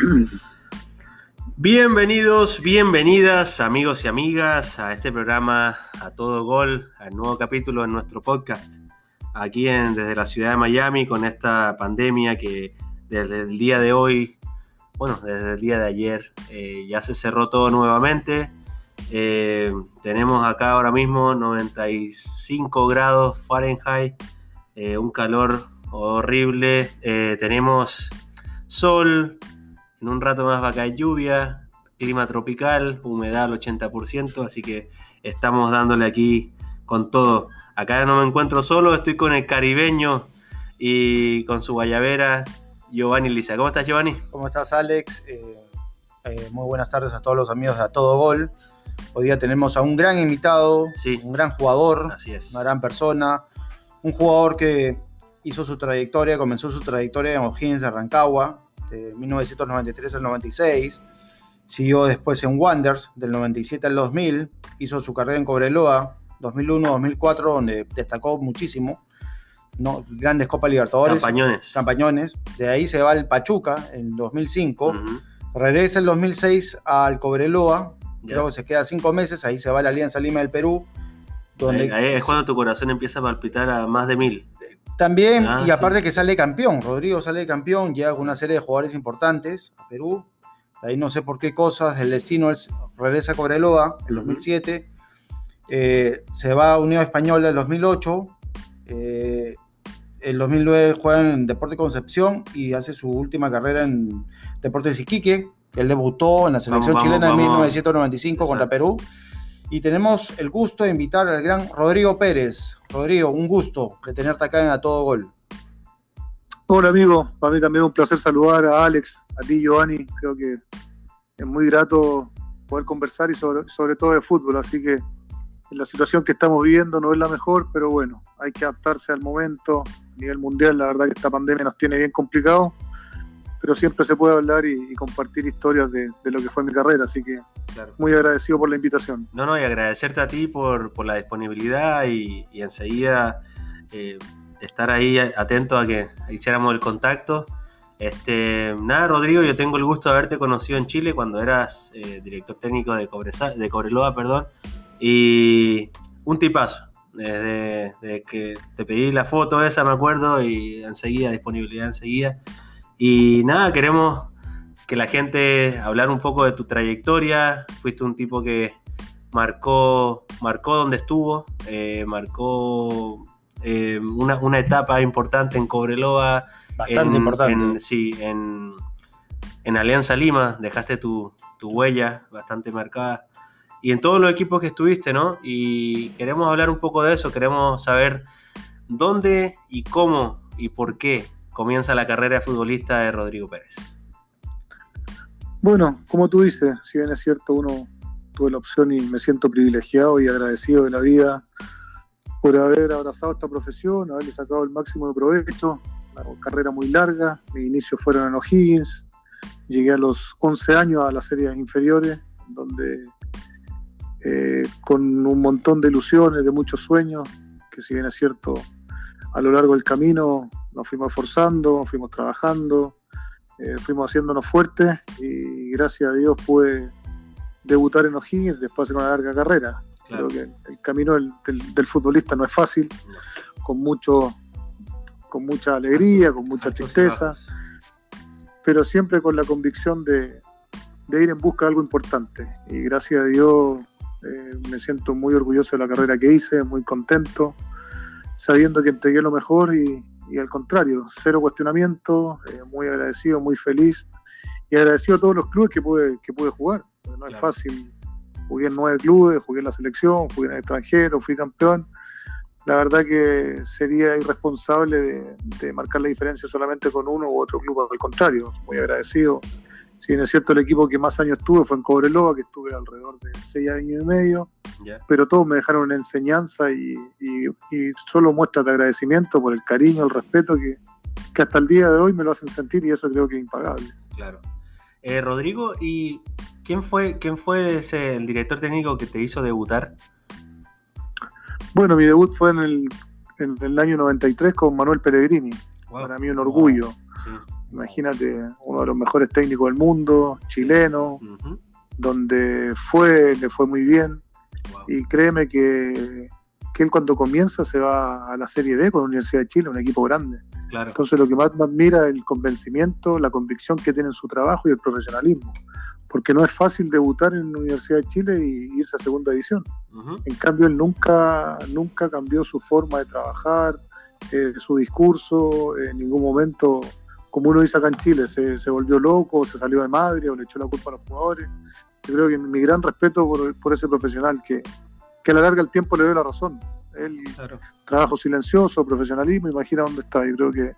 Bienvenidos, bienvenidas amigos y amigas a este programa A Todo Gol, al nuevo capítulo en nuestro podcast. Aquí en, desde la ciudad de Miami con esta pandemia que desde el día de hoy, bueno, desde el día de ayer eh, ya se cerró todo nuevamente. Eh, tenemos acá ahora mismo 95 grados Fahrenheit, eh, un calor horrible. tenemos sol, en un rato más va a caer lluvia, clima tropical, humedad al 80%, así que estamos dándole aquí con todo. Acá no me encuentro solo, estoy con el caribeño y con su guayabera, Giovanni Lisa. ¿Cómo estás, Giovanni? ¿Cómo estás, Alex? Eh, eh, muy buenas tardes a todos los amigos de A Todo Gol. Hoy día tenemos a un gran invitado, un gran jugador, una gran persona, un jugador que hizo su trayectoria, comenzó su trayectoria en O'Higgins de Rancagua, de 1993 al 96. Siguió después en Wonders, del 97 al 2000. Hizo su carrera en Cobreloa, 2001-2004, donde destacó muchísimo. ¿no? Grandes Copa Libertadores. Campañones. Campañones. De ahí se va al Pachuca en 2005. Regresa en 2006 al Cobreloa. Luego se queda cinco meses. Ahí se va a la Alianza Lima del Perú. Donde ahí, es cuando tu corazón empieza a palpitar a más de mil. También, ah, y aparte que sale campeón, Rodrigo sale campeón, llega con una serie de jugadores importantes a Perú. ahí no sé por qué cosas, el destino es, regresa a Cobreloa en 2007. Eh, se va a Unión Española en 2008. Eh, en 2009 juega en Deporte Concepción y hace su última carrera en Deportes Iquique, que él debutó en la selección chilena en 1995 contra Perú. Y tenemos el gusto de invitar al gran Rodrigo Pérez. Rodrigo, un gusto de tenerte acá en A Todo Gol. Hola amigo, para mí también un placer saludar a Alex, a ti Giovanni. Creo que es muy grato poder conversar y sobre, sobre todo de fútbol. Así que la situación que estamos viviendo no es la mejor, pero bueno, hay que adaptarse al momento. A nivel mundial, la verdad que esta pandemia nos tiene bien complicado pero siempre se puede hablar y, compartir historias de, lo que fue mi carrera, así que muy agradecido por la invitación. No, no, y agradecerte a ti por, la disponibilidad y, enseguida eh, estar ahí atento a que hiciéramos el contacto. Este, nada, Rodrigo, yo tengo el gusto de haberte conocido en Chile cuando eras eh, director técnico de, de Cobreloa, perdón, y un tipazo. Desde, que te pedí la foto esa, me acuerdo, y enseguida, disponibilidad enseguida. Y nada, queremos que la gente hablar un poco de tu trayectoria. Fuiste un tipo que marcó, marcó donde estuvo, eh, marcó eh, una, etapa importante en Cobreloa. Bastante importante. sí, en, Alianza Lima dejaste tu, tu, huella bastante marcada. Y en todos los equipos que estuviste, ¿no? Y queremos hablar un poco de eso, queremos saber dónde y cómo y por qué comienza la carrera futbolista de Rodrigo Pérez? Bueno, como tú dices, si bien es cierto, uno tuve la opción y me siento privilegiado y agradecido de la vida por haber abrazado esta profesión, haberle sacado el máximo de provecho, una carrera muy larga, mis inicios fueron en O'Higgins, llegué a los 11 años a las series inferiores, donde eh, con un montón de ilusiones, de muchos sueños, que si bien es cierto, a lo largo del camino nos fuimos esforzando, fuimos trabajando, eh, fuimos haciéndonos fuertes y gracias a Dios pude debutar en O'Higgins después de una larga carrera. Creo que el camino del, futbolista no es fácil, con mucho con mucha alegría, con mucha tristeza, pero siempre con la convicción de, ir en busca de algo importante. Y gracias a Dios eh, me siento muy orgulloso de la carrera que hice, muy contento, sabiendo que entregué lo mejor y, y al contrario, cero cuestionamiento, eh, muy agradecido, muy feliz y agradecido a todos los clubes que pude, que pude jugar. No es fácil. Jugué en nueve clubes, jugué en la selección, jugué en el extranjero, fui campeón. La verdad que sería irresponsable de, de marcar la diferencia solamente con uno u otro club, al contrario, muy agradecido si bien es cierto, el equipo que más años tuve fue en Cobreloa, que estuve alrededor de seis años y medio, pero todos me dejaron una enseñanza y, solo muestras de agradecimiento por el cariño, el respeto que, hasta el día de hoy me lo hacen sentir y eso creo que es impagable. Claro. Eh, Rodrigo, ¿y quién fue, quién fue ese, el director técnico que te hizo debutar? Bueno, mi debut fue en el, en el año 93 con Manuel Pellegrini. Para mí un orgullo Imagínate, uno de los mejores técnicos del mundo, chileno, donde fue, le fue muy bien. Y créeme que, que, él cuando comienza se va a la Serie B con la Universidad de Chile, un equipo grande. Entonces lo que más me admira es el convencimiento, la convicción que tiene en su trabajo y el profesionalismo. Porque no es fácil debutar en la Universidad de Chile y irse a segunda división. En cambio, él nunca, nunca cambió su forma de trabajar, eh, su discurso, en ningún momento, como uno dice acá en Chile, se, se, volvió loco, se salió de madre o le echó la culpa a los jugadores. Yo creo que mi gran respeto por, por ese profesional que, que a la larga el tiempo le dio la razón. Él, trabajo silencioso, profesionalismo, imagina dónde está. Yo creo que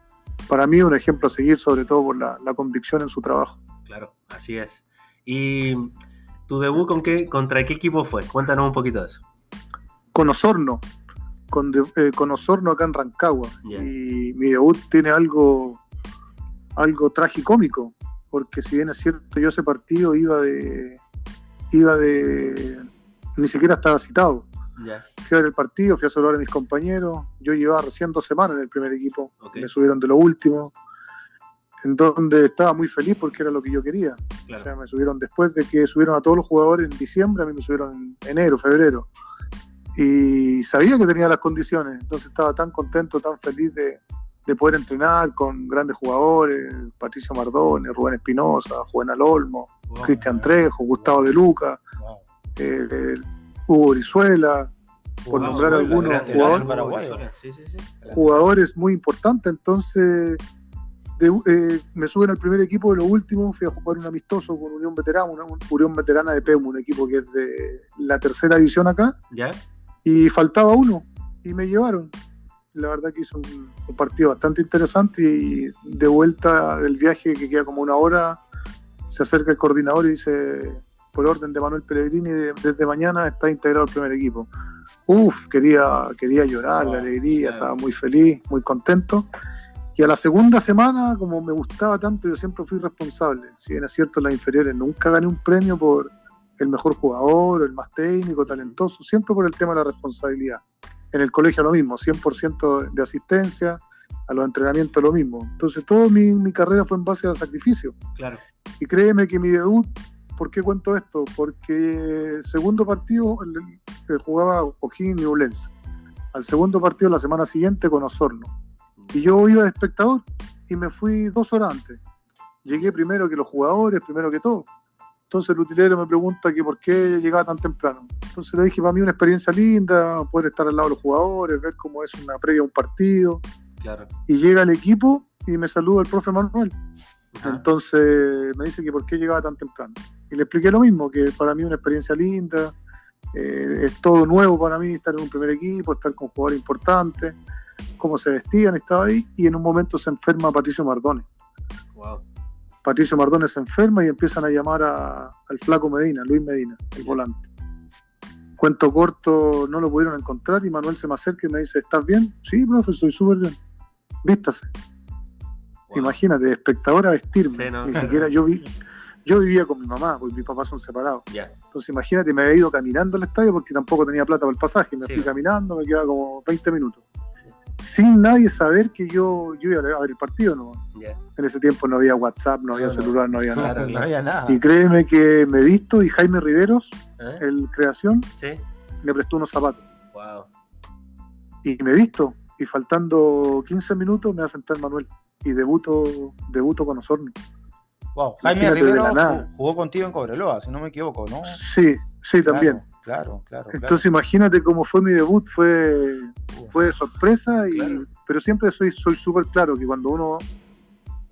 para mí es un ejemplo a seguir, sobre todo por la, convicción en su trabajo. Claro, así es. ¿Y tu debut con qué, contra qué equipo fue? Cuéntanos un poquito de eso. Con Osorno, con, eh, con Osorno acá en Rancagua. Y mi debut tiene algo, algo tragicómico, porque si bien es cierto, yo ese partido iba de, iba de, ni siquiera estaba citado. Fui a ver el partido, fui a saludar a mis compañeros. Yo llevaba recién dos semanas en el primer equipo. Me subieron de lo último. En donde estaba muy feliz porque era lo que yo quería. O sea, me subieron después de que subieron a todos los jugadores en diciembre, a mí me subieron en enero, febrero. Y sabía que tenía las condiciones. Entonces estaba tan contento, tan feliz de, poder entrenar con grandes jugadores, Patricio Mardone, Rubén Espinosa, Juvenal Olmo, Cristian Trejo, Gustavo De Luca, eh, Hugo Brizuela, por nombrar algunos jugadores, jugadores muy importantes. Entonces, eh, me suben al primer equipo de lo último, fui a jugar un amistoso con Unión Veterana, una Unión Veterana de PEMU, un equipo que es de la tercera división acá. Y faltaba uno, y me llevaron. La verdad que hizo un, partido bastante interesante y de vuelta del viaje que queda como una hora, se acerca el coordinador y dice, por orden de Manuel Pellegrini, desde mañana está integrado al primer equipo. Uf, quería, quería llorar de alegría, estaba muy feliz, muy contento. Y a la segunda semana, como me gustaba tanto, yo siempre fui responsable. Si bien es cierto, en las inferiores nunca gané un premio por el mejor jugador, el más técnico, talentoso, siempre por el tema de la responsabilidad. En el colegio lo mismo, 100% de asistencia, a los entrenamientos lo mismo. Entonces, toda mi, mi, carrera fue en base al sacrificio. Claro. Y créeme que mi debut ¿Por qué cuento esto? Porque el segundo partido el, jugaba O'Higgins y Ulense. Al segundo partido la semana siguiente con Osorno. Y yo iba de espectador y me fui dos horas antes. Llegué primero que los jugadores, primero que todo. Entonces el utilero me pregunta que por qué llegaba tan temprano. Entonces le dije, para mí una experiencia linda, poder estar al lado de los jugadores, ver cómo es una previa a un partido. Claro. Y llega el equipo y me saluda el profe Manuel. Entonces me dice que por qué llegaba tan temprano. Y le expliqué lo mismo, que para mí es una experiencia linda, eh, es todo nuevo para mí estar en un primer equipo, estar con jugadores importantes, cómo se vestían, estaba ahí, y en un momento se enferma Patricio Mardone. Patricio Mardone se enferma y empiezan a llamar al flaco Medina, Luis Medina, el volante. Cuento corto, no lo pudieron encontrar y Manuel se me acerca y me dice, ¿estás bien? Sí, profe, soy súper bien. Vístase. Imagínate, de espectador a vestirme. Ni siquiera yo vi. Yo vivía con mi mamá, porque mis papás son separados. Entonces imagínate, me había ido caminando al estadio porque tampoco tenía plata para el pasaje. Me fui caminando, me quedaba como 20 minutos. Sin nadie saber que yo, yo iba a ver el partido, ¿no? En ese tiempo no había WhatsApp, no había celular, no había, nada. Y créeme que me he visto y Jaime Riveros, ¿Eh? el creación, me prestó unos zapatos. Y me he visto. Y faltando 15 minutos me va a sentar Manuel y debuto, debuto con Osorno. Wow, Jaime Rivero jugó contigo en Cobreloa, si no me equivoco, ¿no? Sí, sí, también. Claro, claro. Entonces imagínate cómo fue mi debut, fue, fue de sorpresa, y, pero siempre soy súper claro que cuando uno,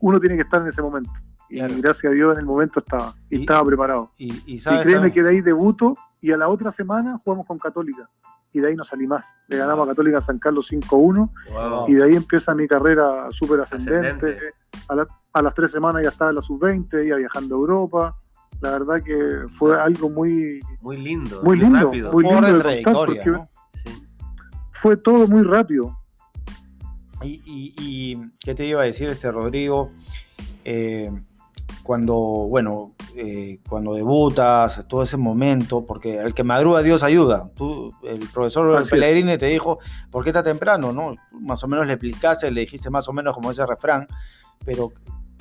uno tiene que estar en ese momento. Y gracias a Dios en el momento estaba, y, estaba preparado. Y, créeme que de ahí debuto y a la otra semana jugamos con Católica y de ahí no salí más. Le ganamos a Católica San Carlos 5-1 y de ahí empieza mi carrera súper ascendente. A, las tres semanas ya estaba en la sub-20, iba viajando a Europa. La verdad que fue algo muy, muy lindo, muy lindo, muy lindo de contar porque fue todo muy rápido. Y, y, qué te iba a decir este Rodrigo? Eh, cuando, bueno, eh, cuando debutas, todo ese momento, porque el que madruga Dios ayuda. Tú, el profesor Pellegrini te dijo, ¿por qué está temprano? ¿no? Más o menos le explicaste, le dijiste más o menos como ese refrán, pero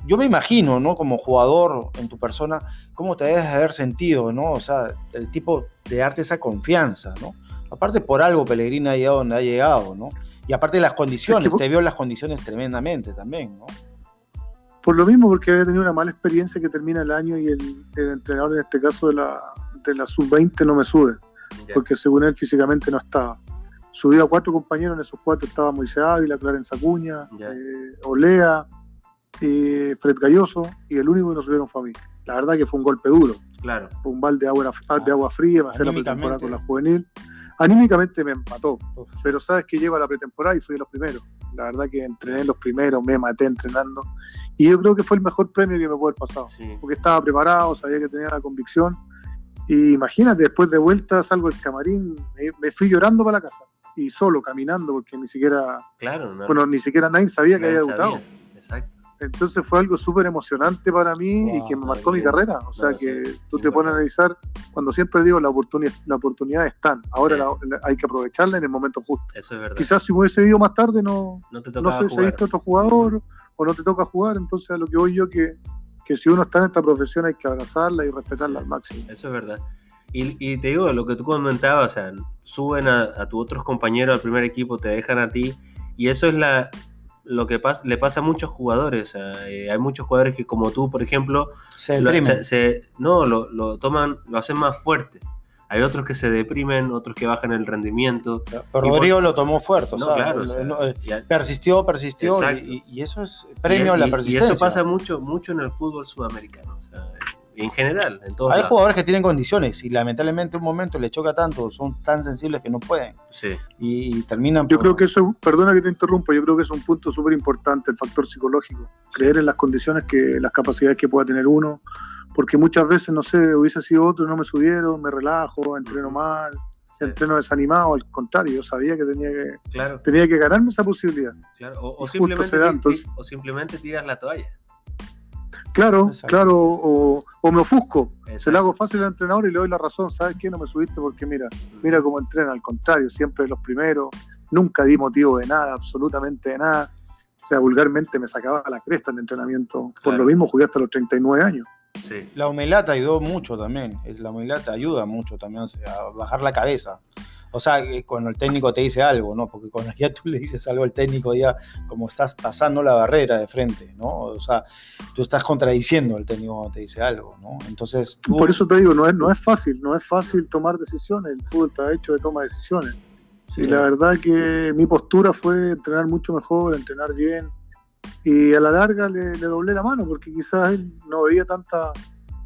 yo me imagino, ¿no? Como jugador en tu persona, cómo te debes haber sentido, ¿no? O sea, el tipo de darte esa confianza, ¿no? Aparte por algo Pellegrini ha llegado donde ha llegado, ¿no? Y aparte de las condiciones, te vio las condiciones tremendamente también, ¿no? Por lo mismo, porque había tenido una mala experiencia que termina el año y el, entrenador, en este caso de la, de la sub-20, no me sube, porque según él físicamente no estaba. Subió a cuatro compañeros, en esos cuatro estaba Moisés Ávila, Clarence Acuña, eh, Olea, eh, Fred Galloso, y el único que no subieron fue a mí. La verdad que fue un golpe duro. Claro. Fue un balde de agua, de agua fría, me hacía la pretemporada con la juvenil. Anímicamente me mató, pero sabes que llego a la pretemporada y fui de los primeros. La verdad que entrené los primeros, me maté entrenando. Y yo creo que fue el mejor premio que me pudo haber pasado. Porque estaba preparado, sabía que tenía la convicción. Y imagínate, después de vuelta salgo del camarín, me, fui llorando para la casa. Y solo, caminando, porque ni siquiera. Claro, Bueno, ni siquiera nadie sabía que había debutado. Entonces fue algo súper emocionante para mí y que me marcó mi carrera. O sea que tú te pones a analizar, cuando siempre digo, la oportunidad, la oportunidad están. Ahora hay que aprovecharla en el momento justo. Eso es verdad. Quizás si hubiese ido más tarde no, no, te no sé, visto otro jugador o no te toca jugar. Entonces a lo que voy yo que, que si uno está en esta profesión hay que abrazarla y respetarla al máximo. Eso es verdad. Y, y, te digo, lo que tú comentabas, o sea, suben a, a tus otros compañeros al primer equipo, te dejan a ti, y eso es la, lo que pasa, le pasa a muchos jugadores. Eh, hay muchos jugadores que, como tú, por ejemplo, se, no, lo, toman, lo hacen más fuerte. Hay otros que se deprimen, otros que bajan el rendimiento. Pero Rodrigo lo tomó fuerte, claro, persistió, persistió y, eso es premio a la persistencia. Y eso pasa mucho, mucho en el fútbol sudamericano en general. En Hay jugadores que tienen condiciones y lamentablemente un momento les choca tanto, son tan sensibles que no pueden. Sí. Y, terminan. Yo creo que eso, perdona que te interrumpa, yo creo que es un punto súper importante, el factor psicológico. Creer en las condiciones, que las capacidades que pueda tener uno, porque muchas veces, no sé, hubiese sido otro, no me subieron, me relajo, entreno mal. entreno desanimado, al contrario, yo sabía que tenía que, claro. tenía que ganarme esa posibilidad. Claro. O, simplemente, o simplemente tiras la toalla. Claro, claro, o, me ofusco. Se lo hago fácil al entrenador y le doy la razón. ¿Sabes qué? No me subiste porque mira, mira cómo entrena. Al contrario, siempre los primeros. Nunca di motivo de nada, absolutamente de nada. O sea, vulgarmente me sacaba la cresta en entrenamiento. Por lo mismo jugué hasta los 39 años. Sí. La humildad ayudó mucho también. La humildad ayuda mucho también a bajar la cabeza. O sea, cuando el técnico te dice algo, ¿no? Porque cuando ya tú le dices algo al técnico, ya como estás pasando la barrera de frente, ¿no? O sea, tú estás contradiciendo al técnico cuando te dice algo, ¿no? Entonces. Por eso te digo, no es, no es fácil, no es fácil tomar decisiones. El fútbol está hecho de toma de decisiones. Y la verdad que mi postura fue entrenar mucho mejor, entrenar bien. Y a la larga le, le doblé la mano porque quizás él no veía tanta,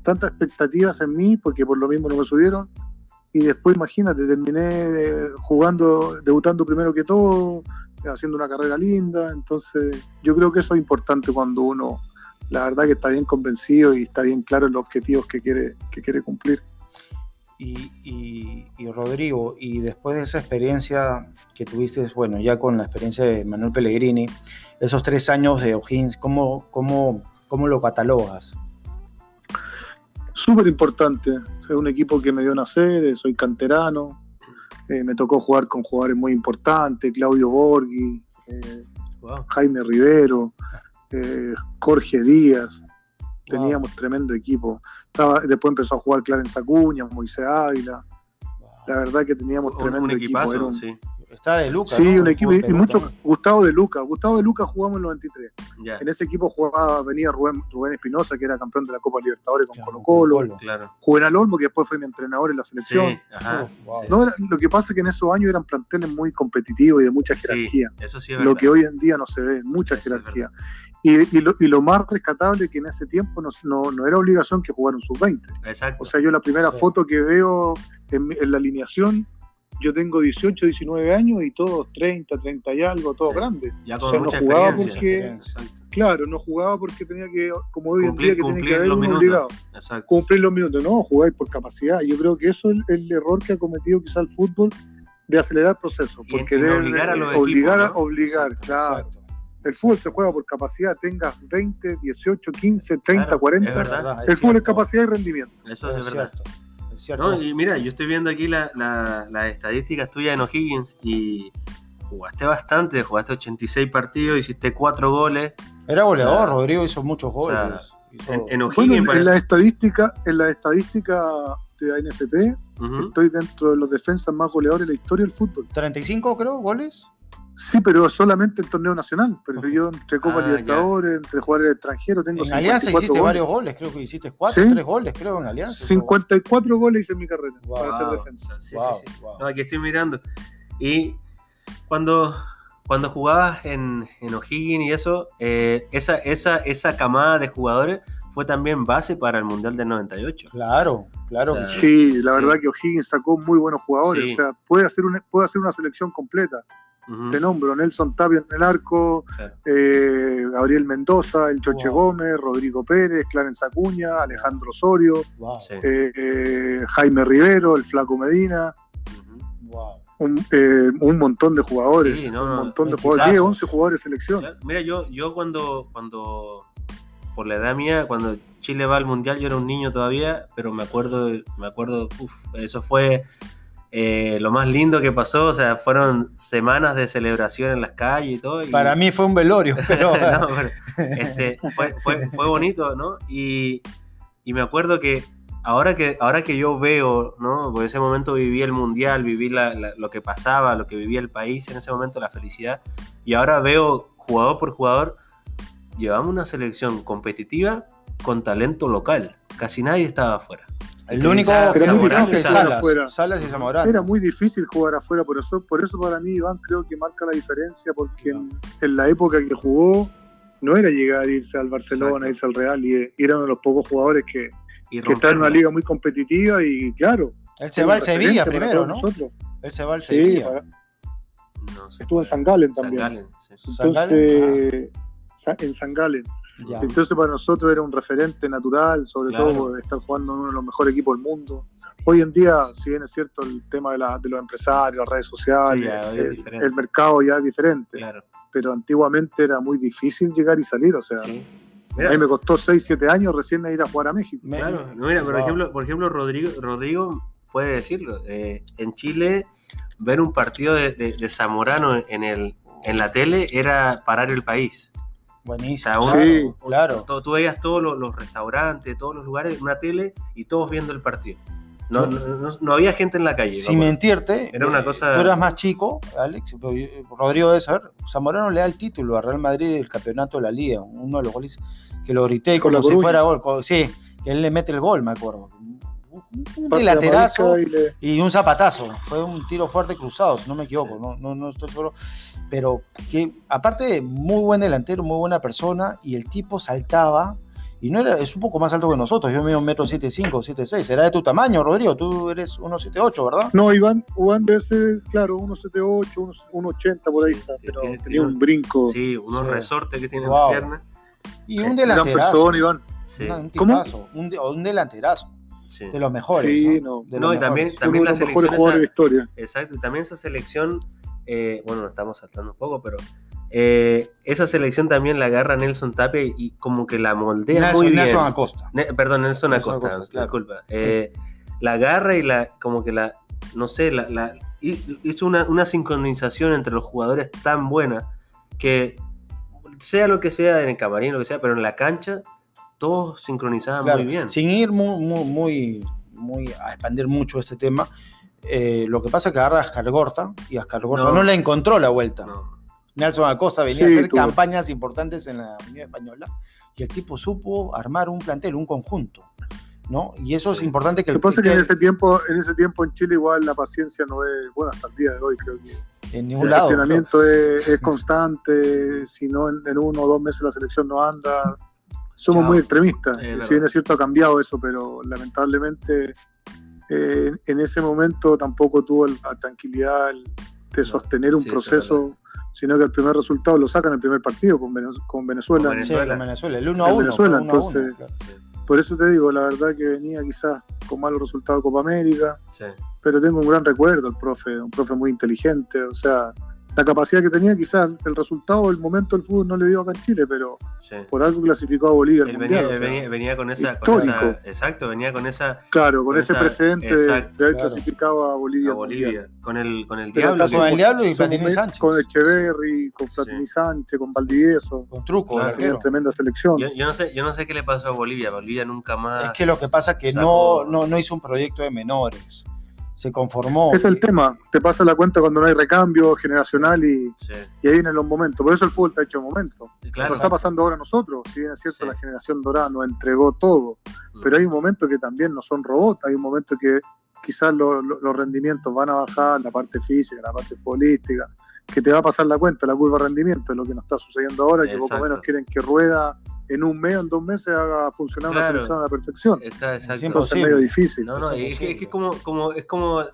tantas expectativas en mí, porque por lo mismo no me subieron y después imagínate, terminé jugando, debutando primero que todo, haciendo una carrera linda, entonces yo creo que eso es importante cuando uno, la verdad que está bien convencido y está bien claro en los objetivos que quiere, que quiere cumplir. Y, Rodrigo, y después de esa experiencia que tuviste, bueno, ya con la experiencia de Manuel Pellegrini, esos tres años de O'Higgins, ¿cómo, cómo, cómo lo catalogas? Súper importante. Es un equipo que me dio nacer, eh, soy canterano, eh, me tocó jugar con jugadores muy importantes, Claudio Borghi, eh, Jaime Rivero, Jorge Díaz. Teníamos tremendo equipo. después empezó a jugar Clarence Acuña, Moisés Ávila. La verdad que teníamos tremendo equipo. Está de Lucas. Sí, un equipo. Y mucho Gustavo de Lucas. Gustavo de Lucas jugamos en el 93. En ese equipo jugaba, venía Rubén, Rubén Espinosa, que era campeón de la Copa Libertadores con Colo Colo. Claro. Juvenal Olmo, que después fue mi entrenador en la selección. Oh, no, lo que pasa es que en esos años eran planteles muy competitivos y de mucha jerarquía. eso sí lo que hoy en día no se ve, mucha jerarquía. Y, lo, más rescatable que en ese tiempo no, no, era obligación que jugaran sus 20. Exacto. O sea, yo la primera foto que veo en, en la alineación yo tengo 18, 19 años y todos 30, 30 y algo, todos grandes. Ya o sea, no jugaba porque, claro, no jugaba porque tenía que, como hoy en día, que tenía que haber un obligado. Cumplir los minutos, no, jugáis por capacidad. Yo creo que eso es el, error que ha cometido quizá el fútbol de acelerar procesos, porque debe obligar a los obligar, equipos, obligar, claro. El fútbol se juega por capacidad, tengas 20, 18, 15, 30, 40. el fútbol es capacidad y rendimiento. Eso es, verdad. Y mira, yo estoy viendo aquí las estadísticas tuyas en O'Higgins y jugaste bastante, jugaste 86 partidos, hiciste 4 goles. Era goleador, Rodrigo hizo muchos goles. en, en, la estadística, en la estadística de ANFP, estoy dentro de los defensas más goleadores de la historia del fútbol. 35 creo, goles. Sí, pero solamente en torneo nacional. Pero yo entre Copa ah, Libertadores, entre jugadores extranjeros, tengo En Alianza hiciste varios goles, creo que hiciste 4 o 3 goles, creo, en Alianza. 54 goles hice en mi carrera para ser defensa. Sí, sí, No, aquí estoy mirando. Y cuando, cuando jugabas en, en O'Higgins y eso, eh, esa, esa, esa camada de jugadores fue también base para el Mundial del 98. Claro, claro. sí, la verdad que O'Higgins sacó muy buenos jugadores. O sea, puede hacer, una, puede hacer una selección completa. Te nombro Nelson Tapia en el arco, eh, Gabriel Mendoza, el Choche Gómez, Rodrigo Pérez, Clarence Acuña, Alejandro Osorio, eh, eh, Jaime Rivero, el Flaco Medina. Un, montón de jugadores. un montón de jugadores. 10, 11 jugadores de selección. Mira, yo, yo cuando, cuando, por la edad mía, cuando Chile va al mundial, yo era un niño todavía, pero me acuerdo, me acuerdo, uf, eso fue eh, lo más lindo que pasó, o sea, fueron semanas de celebración en las calles y todo. Para mí fue un velorio, pero... Este, fue, bonito, ¿no? Y, me acuerdo que ahora, que ahora que yo veo, ¿no? Porque en ese momento viví el mundial, viví lo que pasaba, lo que vivía el país, en ese momento la felicidad, y ahora veo jugador por jugador, llevamos una selección competitiva con talento local, casi nadie estaba afuera. El único que Salas, Salas y Zamorano. Era muy difícil jugar afuera, por eso, por eso para mí Iván creo que marca la diferencia, porque en, la época que jugó no era llegar a irse al Barcelona, irse al Real, y, era uno de los pocos jugadores que, que está en una liga muy competitiva y claro. Él se va al Sevilla primero, ¿no? Él se va al Sevilla. Estuvo en San Galen también. Entonces, en San Galen. Entonces para nosotros era un referente natural, sobre todo estar jugando en uno de los mejores equipos del mundo. Hoy en día, si bien es cierto el tema de, la, de los empresarios, las redes sociales, el, mercado ya es diferente, pero antiguamente era muy difícil llegar y salir, o sea... A mí me costó 6, 7 años recién ir a jugar a México. Claro, mira, por, ejemplo, por ejemplo, Rodrigo, Rodrigo puede decirlo. Eh, en Chile, ver un partido de, de Zamorano en, el, en la tele era parar el país. Buenísimo. sí, claro. Tú, veías todos los, restaurantes, todos los lugares, una tele y todos viendo el partido. No, no, había gente en la calle. Sin mentirte, era una cosa... tú eras más chico, Alex, Rodrigo debe saber, Zamorano le da el título a Real Madrid del campeonato de la Liga, uno de los goles que lo grité como si fuera gol. Sí, que él le mete el gol, me acuerdo. Un delaterazo y, un zapatazo. Fue un tiro fuerte cruzado, si no me equivoco, no, no, no estoy seguro pero que aparte de muy buen delantero, muy buena persona, y el tipo saltaba, y no era, es un poco más alto que nosotros, yo mido un metro siete cinco, siete seis, era de tu tamaño, Rodrigo, tú eres 1.78, ¿verdad? No, Iván, Iván debe ser, claro, 1.78, 1.80 por ahí está, pero tenía un brinco. Sí, unos resortes que tiene en la pierna. Y un delanterazo. Persona, Iván. Sí. Un, tipazo, un, un delanterazo. Sí. de los mejores. Sí, no. no, y también, también la selección. Esa, de historia. Exacto, y también esa selección eh, bueno, nos estamos saltando un poco, pero eh, esa selección también la agarra Nelson Tapia y como que la moldea muy bien. Nelson Acosta. perdón, Nelson, Acosta, disculpa. Eh, la agarra y la, como que la, no sé, la, hizo una, sincronización entre los jugadores tan buena que sea lo que sea en el camarín, lo que sea, pero en la cancha todos sincronizaban muy bien. Sin ir muy, muy, muy a expandir mucho este tema, eh, lo que pasa es que agarra a Ascargorta y Ascargorta no, no le encontró la vuelta. Nelson Acosta venía a hacer campañas importantes en la Unión Española y el tipo supo armar un plantel, un conjunto. ¿no? Y eso es importante que Lo que pasa es que en ese tiempo, en ese tiempo en Chile igual la paciencia no es, bueno, hasta el día de hoy creo que en ningún lado, el entrenamiento es, constante, si no en, uno o dos meses la selección no anda, somos muy extremistas. si bien es cierto ha cambiado eso, pero lamentablemente eh, en ese momento tampoco tuvo la tranquilidad de sostener un proceso, sino que el primer resultado lo sacan el primer partido con, Venezuela. Con Venezuela, el 1 a 1. Venezuela, entonces, por eso te digo, la verdad que venía quizás con malos resultados de Copa América, pero tengo un gran recuerdo, el profe, un profe muy inteligente, o sea, la capacidad que tenía, quizás el resultado, el momento del fútbol no le dio acá en Chile, pero por algo clasificó a Bolivia. venía, con esa, Exacto, venía con esa. Claro, con, ese precedente de haber clasificado a Bolivia. A Bolivia. Con el, con el Diablo. Con el Diablo y Platini Sánchez. Con Echeverry, con Platini Sánchez, con Valdivieso. Con Truco. Claro. tremenda selección. Yo, no sé, yo no sé qué le pasó a Bolivia. Bolivia nunca más. Es que lo que pasa es que no, no, no hizo un proyecto de menores se conformó. Es el tema, te pasa la cuenta cuando no hay recambio generacional y, y ahí vienen los momentos. Por eso el fútbol está hecho en momentos. Claro. está pasando ahora a nosotros, si bien es cierto, la generación dorada nos entregó todo, mm. pero hay un momento que también no son robots, hay un momento que quizás los rendimientos van a bajar, la parte física, la parte futbolística, que te va a pasar la cuenta, la curva de rendimiento, es lo que nos está sucediendo ahora, que poco menos quieren que rueda en un mes o en dos meses haga funcionar una selección a la perfección. Está, exacto. Entonces es medio difícil. No, no, es, que, es, como, como, es como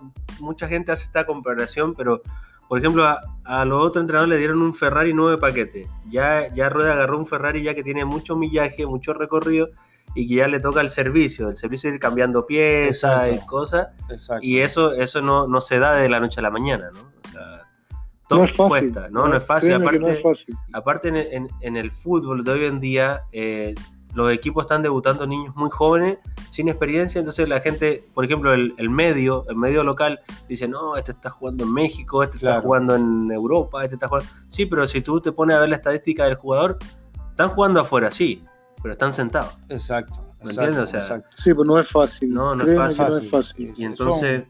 mucha gente hace esta comparación, pero por ejemplo, a, los otros entrenadores le dieron un Ferrari nuevo de paquete. Ya, ya Rueda agarró un Ferrari ya que tiene mucho millaje, mucho recorrido y que ya le toca el servicio. El servicio de ir cambiando piezas y cosas. Y eso, eso no, no se da de la noche a la mañana, ¿no? O sea, no es fácil. ¿no? No, es fácil. Aparte, en, el fútbol de hoy en día, eh, los equipos están debutando niños muy jóvenes, sin experiencia, entonces la gente, por ejemplo, el, medio, el medio local, dice, no, este está jugando en México, este está jugando en Europa, este está jugando... Sí, pero si tú te pones a ver la estadística del jugador, están jugando afuera, sí, pero están sentados. Exacto. ¿Me entiendes? O sea, sí, pues no es fácil. No, no, es fácil. no es fácil. Y entonces...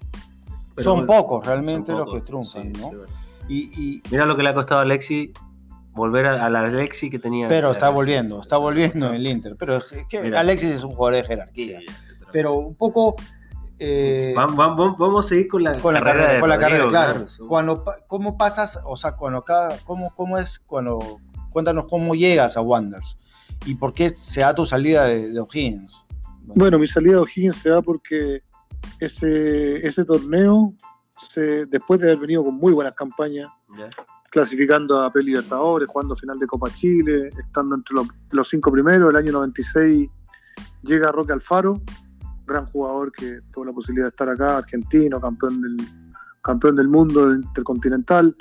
Son, pocos realmente los que triunfan, ¿no? Y, Mira lo que le ha costado a Alexi volver a, la Alexi que tenía. Pero está volviendo, está volviendo en el Inter. Pero es que Alexis es un jugador de jerarquía. pero un poco. Eh, vamos, a seguir con la, con la carrera. con la carrera, claro. Cuando, ¿Cómo pasas, o sea, cuando cada, cómo, cómo es cuando, cuéntanos cómo llegas a Wonders y por qué se da tu salida de, de O'Higgins? Bueno, mi salida de O'Higgins se da porque ese, ese torneo después de haber venido con muy buenas campañas, clasificando a Pre-Libertadores, jugando final de Copa Chile, estando entre los, cinco primeros, el año 96 llega Roque Alfaro, gran jugador que tuvo la posibilidad de estar acá, argentino, campeón del, campeón del mundo intercontinental,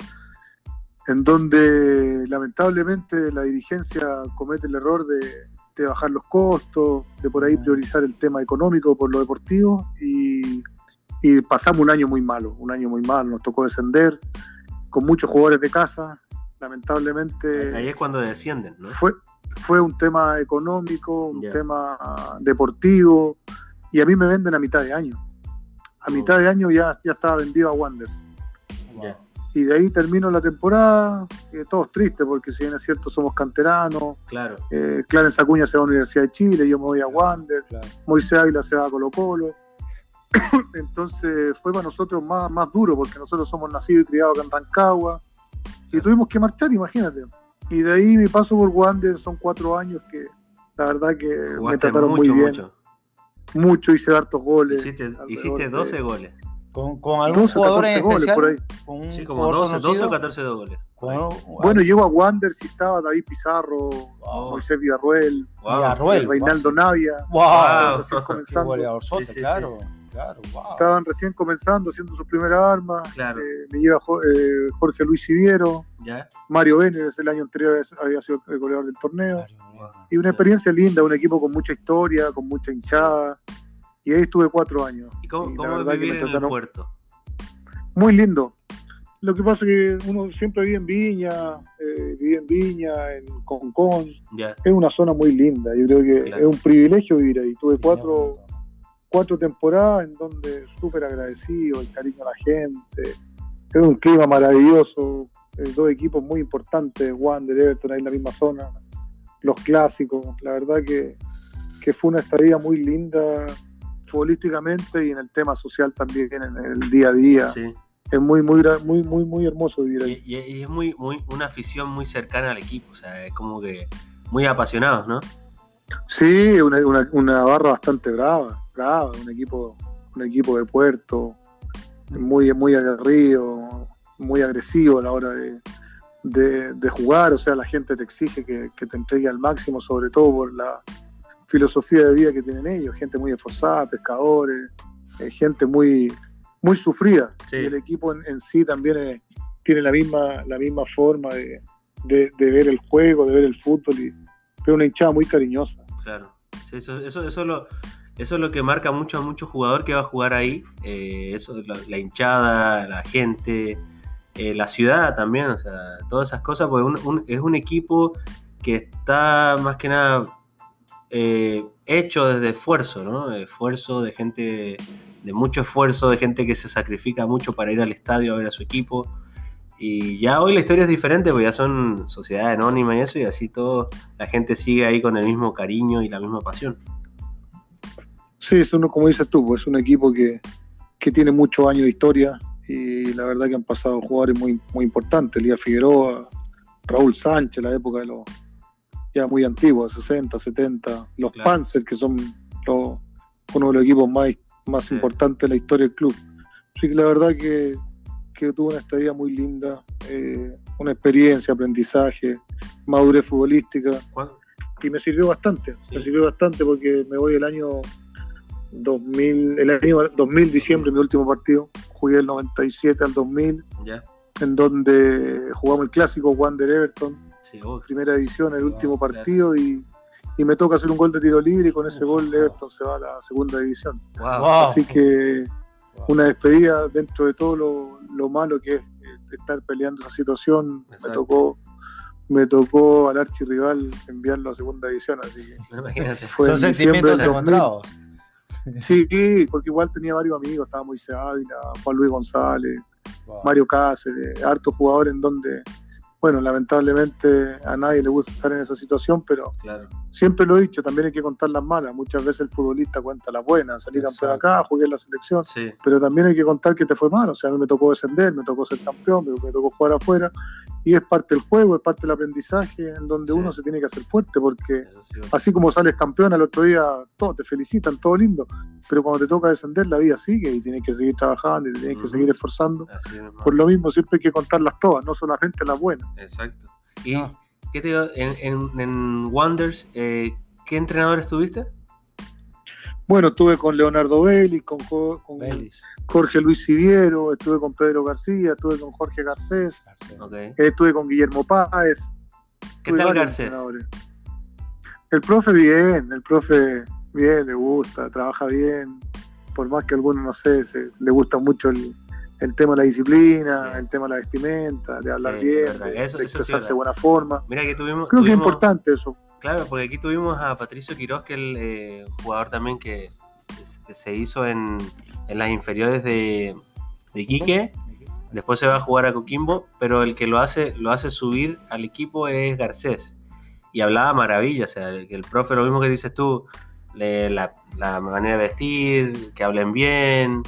en donde lamentablemente la dirigencia comete el error de, de bajar los costos, de por ahí priorizar el tema económico por lo deportivo y y pasamos un año muy malo, un año muy malo, nos tocó descender con muchos jugadores de casa, lamentablemente... Ahí es cuando descienden, ¿no? Fue, fue un tema económico, un tema deportivo, y a mí me venden a mitad de año. A oh. mitad de año ya, ya estaba vendido a Wanders. Y de ahí termino la temporada, eh, todos tristes, porque si bien es cierto, somos canteranos. Claro. Eh, Clarence Acuña se va a la Universidad de Chile, yo me voy a Wander, Moisés Ávila se va a Colo Colo. Entonces fue para nosotros más, más duro porque nosotros somos nacidos y criados acá en Rancagua y tuvimos que marchar, imagínate. Y de ahí mi paso por Wander son cuatro años que la verdad que me trataron muy bien. Mucho. mucho, hice hartos goles. Hiciste, 12 goles. ¿Con, con algún jugador en goles por ahí. sí, como 12, 12, o 14 goles. Bueno, llego a Wander si estaba David Pizarro, Moisés Villarruel, Reinaldo Navia. Wow. Comenzando. claro. Estaban recién comenzando, haciendo su primera arma. Eh, me lleva eh, Jorge Luis Siviero. Mario Vélez, el año anterior había sido el goleador del torneo. Y una experiencia linda, un equipo con mucha historia, con mucha hinchada. Y ahí estuve cuatro años. ¿Y cómo, vivir en el puerto? Muy lindo. Lo que pasa es que uno siempre vive en Viña, eh, vive en Viña, en Concón. Es una zona muy linda. Yo creo que es un privilegio vivir ahí. Tuve cuatro, cuatro temporadas en donde súper agradecido, el cariño a la gente, es un clima maravilloso, eh, dos equipos muy importantes, Wander, Everton ahí en la misma zona, los clásicos, la verdad que, fue una estadía muy linda futbolísticamente y en el tema social también, en el día a día. Es muy, muy, muy, muy, muy hermoso vivir ahí. Y, es muy, muy, una afición muy cercana al equipo, o sea, es como que muy apasionados, ¿no? Sí, una, una barra bastante brava un equipo, un equipo de puerto muy, muy aguerrido, muy agresivo a la hora de, de, jugar, o sea, la gente te exige que, te entregue al máximo, sobre todo por la filosofía de vida que tienen ellos, gente muy esforzada, pescadores, eh, gente muy, muy sufrida. Y el equipo en, sí también es, tiene la misma, la misma forma de, ver el juego, de ver el fútbol, y, pero una hinchada muy cariñosa. Claro, eso, eso, eso, lo, eso es lo que marca mucho a mucho jugador que va a jugar ahí, eh, eso, la, hinchada, la gente, eh, la ciudad también, o sea, todas esas cosas, porque es un equipo que está más que nada eh, hecho desde esfuerzo, ¿no? Esfuerzo de gente, de mucho esfuerzo, de gente que se sacrifica mucho para ir al estadio a ver a su equipo. Y ya hoy la historia es diferente, porque ya son sociedad anónima y eso, y así todo, la gente sigue ahí con el mismo cariño y la misma pasión. Sí, es uno, como dices tú, pues, es un equipo que, tiene muchos años de historia y la verdad que han pasado jugadores muy, muy importantes, Lía Figueroa, Raúl Sánchez, la época de los ya muy antiguos, 60, 70, los Panzer, que son uno de los equipos más, más importantes de la historia del club. Así que la verdad que, que tuve una estadía muy linda, eh, una experiencia, aprendizaje, madurez futbolística. Y me sirvió bastante, me sirvió bastante porque me voy el año 2000, el año 2000, diciembre, mi último partido. Jugué del 97 al 2000, en donde jugamos el clásico Wander Everton primera división, el último partido y, me toca hacer un gol de tiro libre y con ese gol Everton se va a la segunda división. Así que una despedida dentro de todo lo, malo que es estar peleando esa situación. Me tocó me tocó al archirrival enviarlo a segunda división, así que fue Son sentimientos encontrados. Sí, porque igual tenía varios amigos, estaba Moisés Ávila, Juan Luis González, Mario Cáceres, hartos jugadores en donde bueno, lamentablemente a nadie le gusta estar en esa situación, pero siempre lo he dicho, también hay que contar las malas. Muchas veces el futbolista cuenta las buenas, salir campeón acá, jugué en la selección, pero también hay que contar que te fue mal. O sea, a mí me tocó descender, me tocó ser campeón, me, tocó jugar afuera, y es parte del juego, es parte del aprendizaje en donde uno se tiene que hacer fuerte, porque así como sales campeón al otro día, todos te felicitan, todo lindo, pero cuando te toca descender la vida sigue y tienes que seguir trabajando y tienes que seguir esforzando. Por lo mismo siempre hay que contarlas todas, no solamente las buenas. Exacto. ¿Y qué te digo? En, en, Wonders, eh, qué entrenador estuviste? Bueno, estuve con Leonardo Belli, con, Jorge Luis Siviero, estuve con Pedro García, estuve con Jorge Garcés, estuve con Guillermo Páez. ¿Qué tal Garcés? El profe bien, el profe bien, le gusta, trabaja bien, por más que a algunos, no sé, le gusta mucho el, tema de la disciplina, el tema de la vestimenta, de hablar bien, de, expresarse de buena forma. Mira que tuvimos, Creo que es importante eso. Claro, porque aquí tuvimos a Patricio Quiroz, que es el eh, jugador también que se hizo en, las inferiores de, de Quique. Después se va a jugar a Coquimbo, pero el que lo hace, lo hace subir al equipo es Garcés. Y hablaba maravilla, o sea, que el profe, lo mismo que dices tú, la, la, manera de vestir, que hablen bien,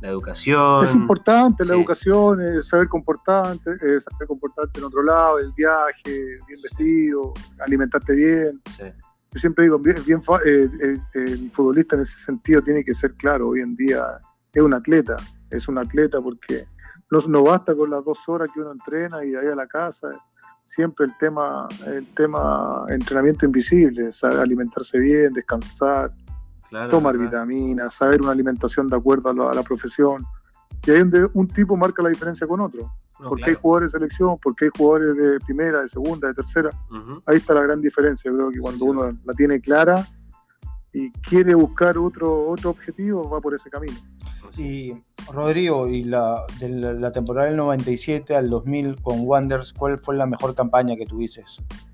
la educación. Es importante la educación, saber comportarte, saber comportarte en otro lado, el viaje, bien vestido, alimentarte bien. Yo siempre digo, bien, eh, eh, el futbolista en ese sentido tiene que ser claro, hoy en día es un atleta, es un atleta porque no, no basta con las dos horas que uno entrena y de ahí a la casa siempre el tema, el tema entrenamiento invisible, saber alimentarse bien, descansar, tomar vitaminas, saber una alimentación de acuerdo a la, profesión. Y ahí donde un tipo marca la diferencia con otro. porque hay jugadores de selección, porque hay jugadores de primera, de segunda, de tercera. Ahí está la gran diferencia. Creo que cuando uno la tiene clara y quiere buscar otro, otro objetivo, va por ese camino. Y Rodrigo, y la, de la, temporada del 97 al 2000 con Wonders, ¿cuál fue la mejor campaña que tuviste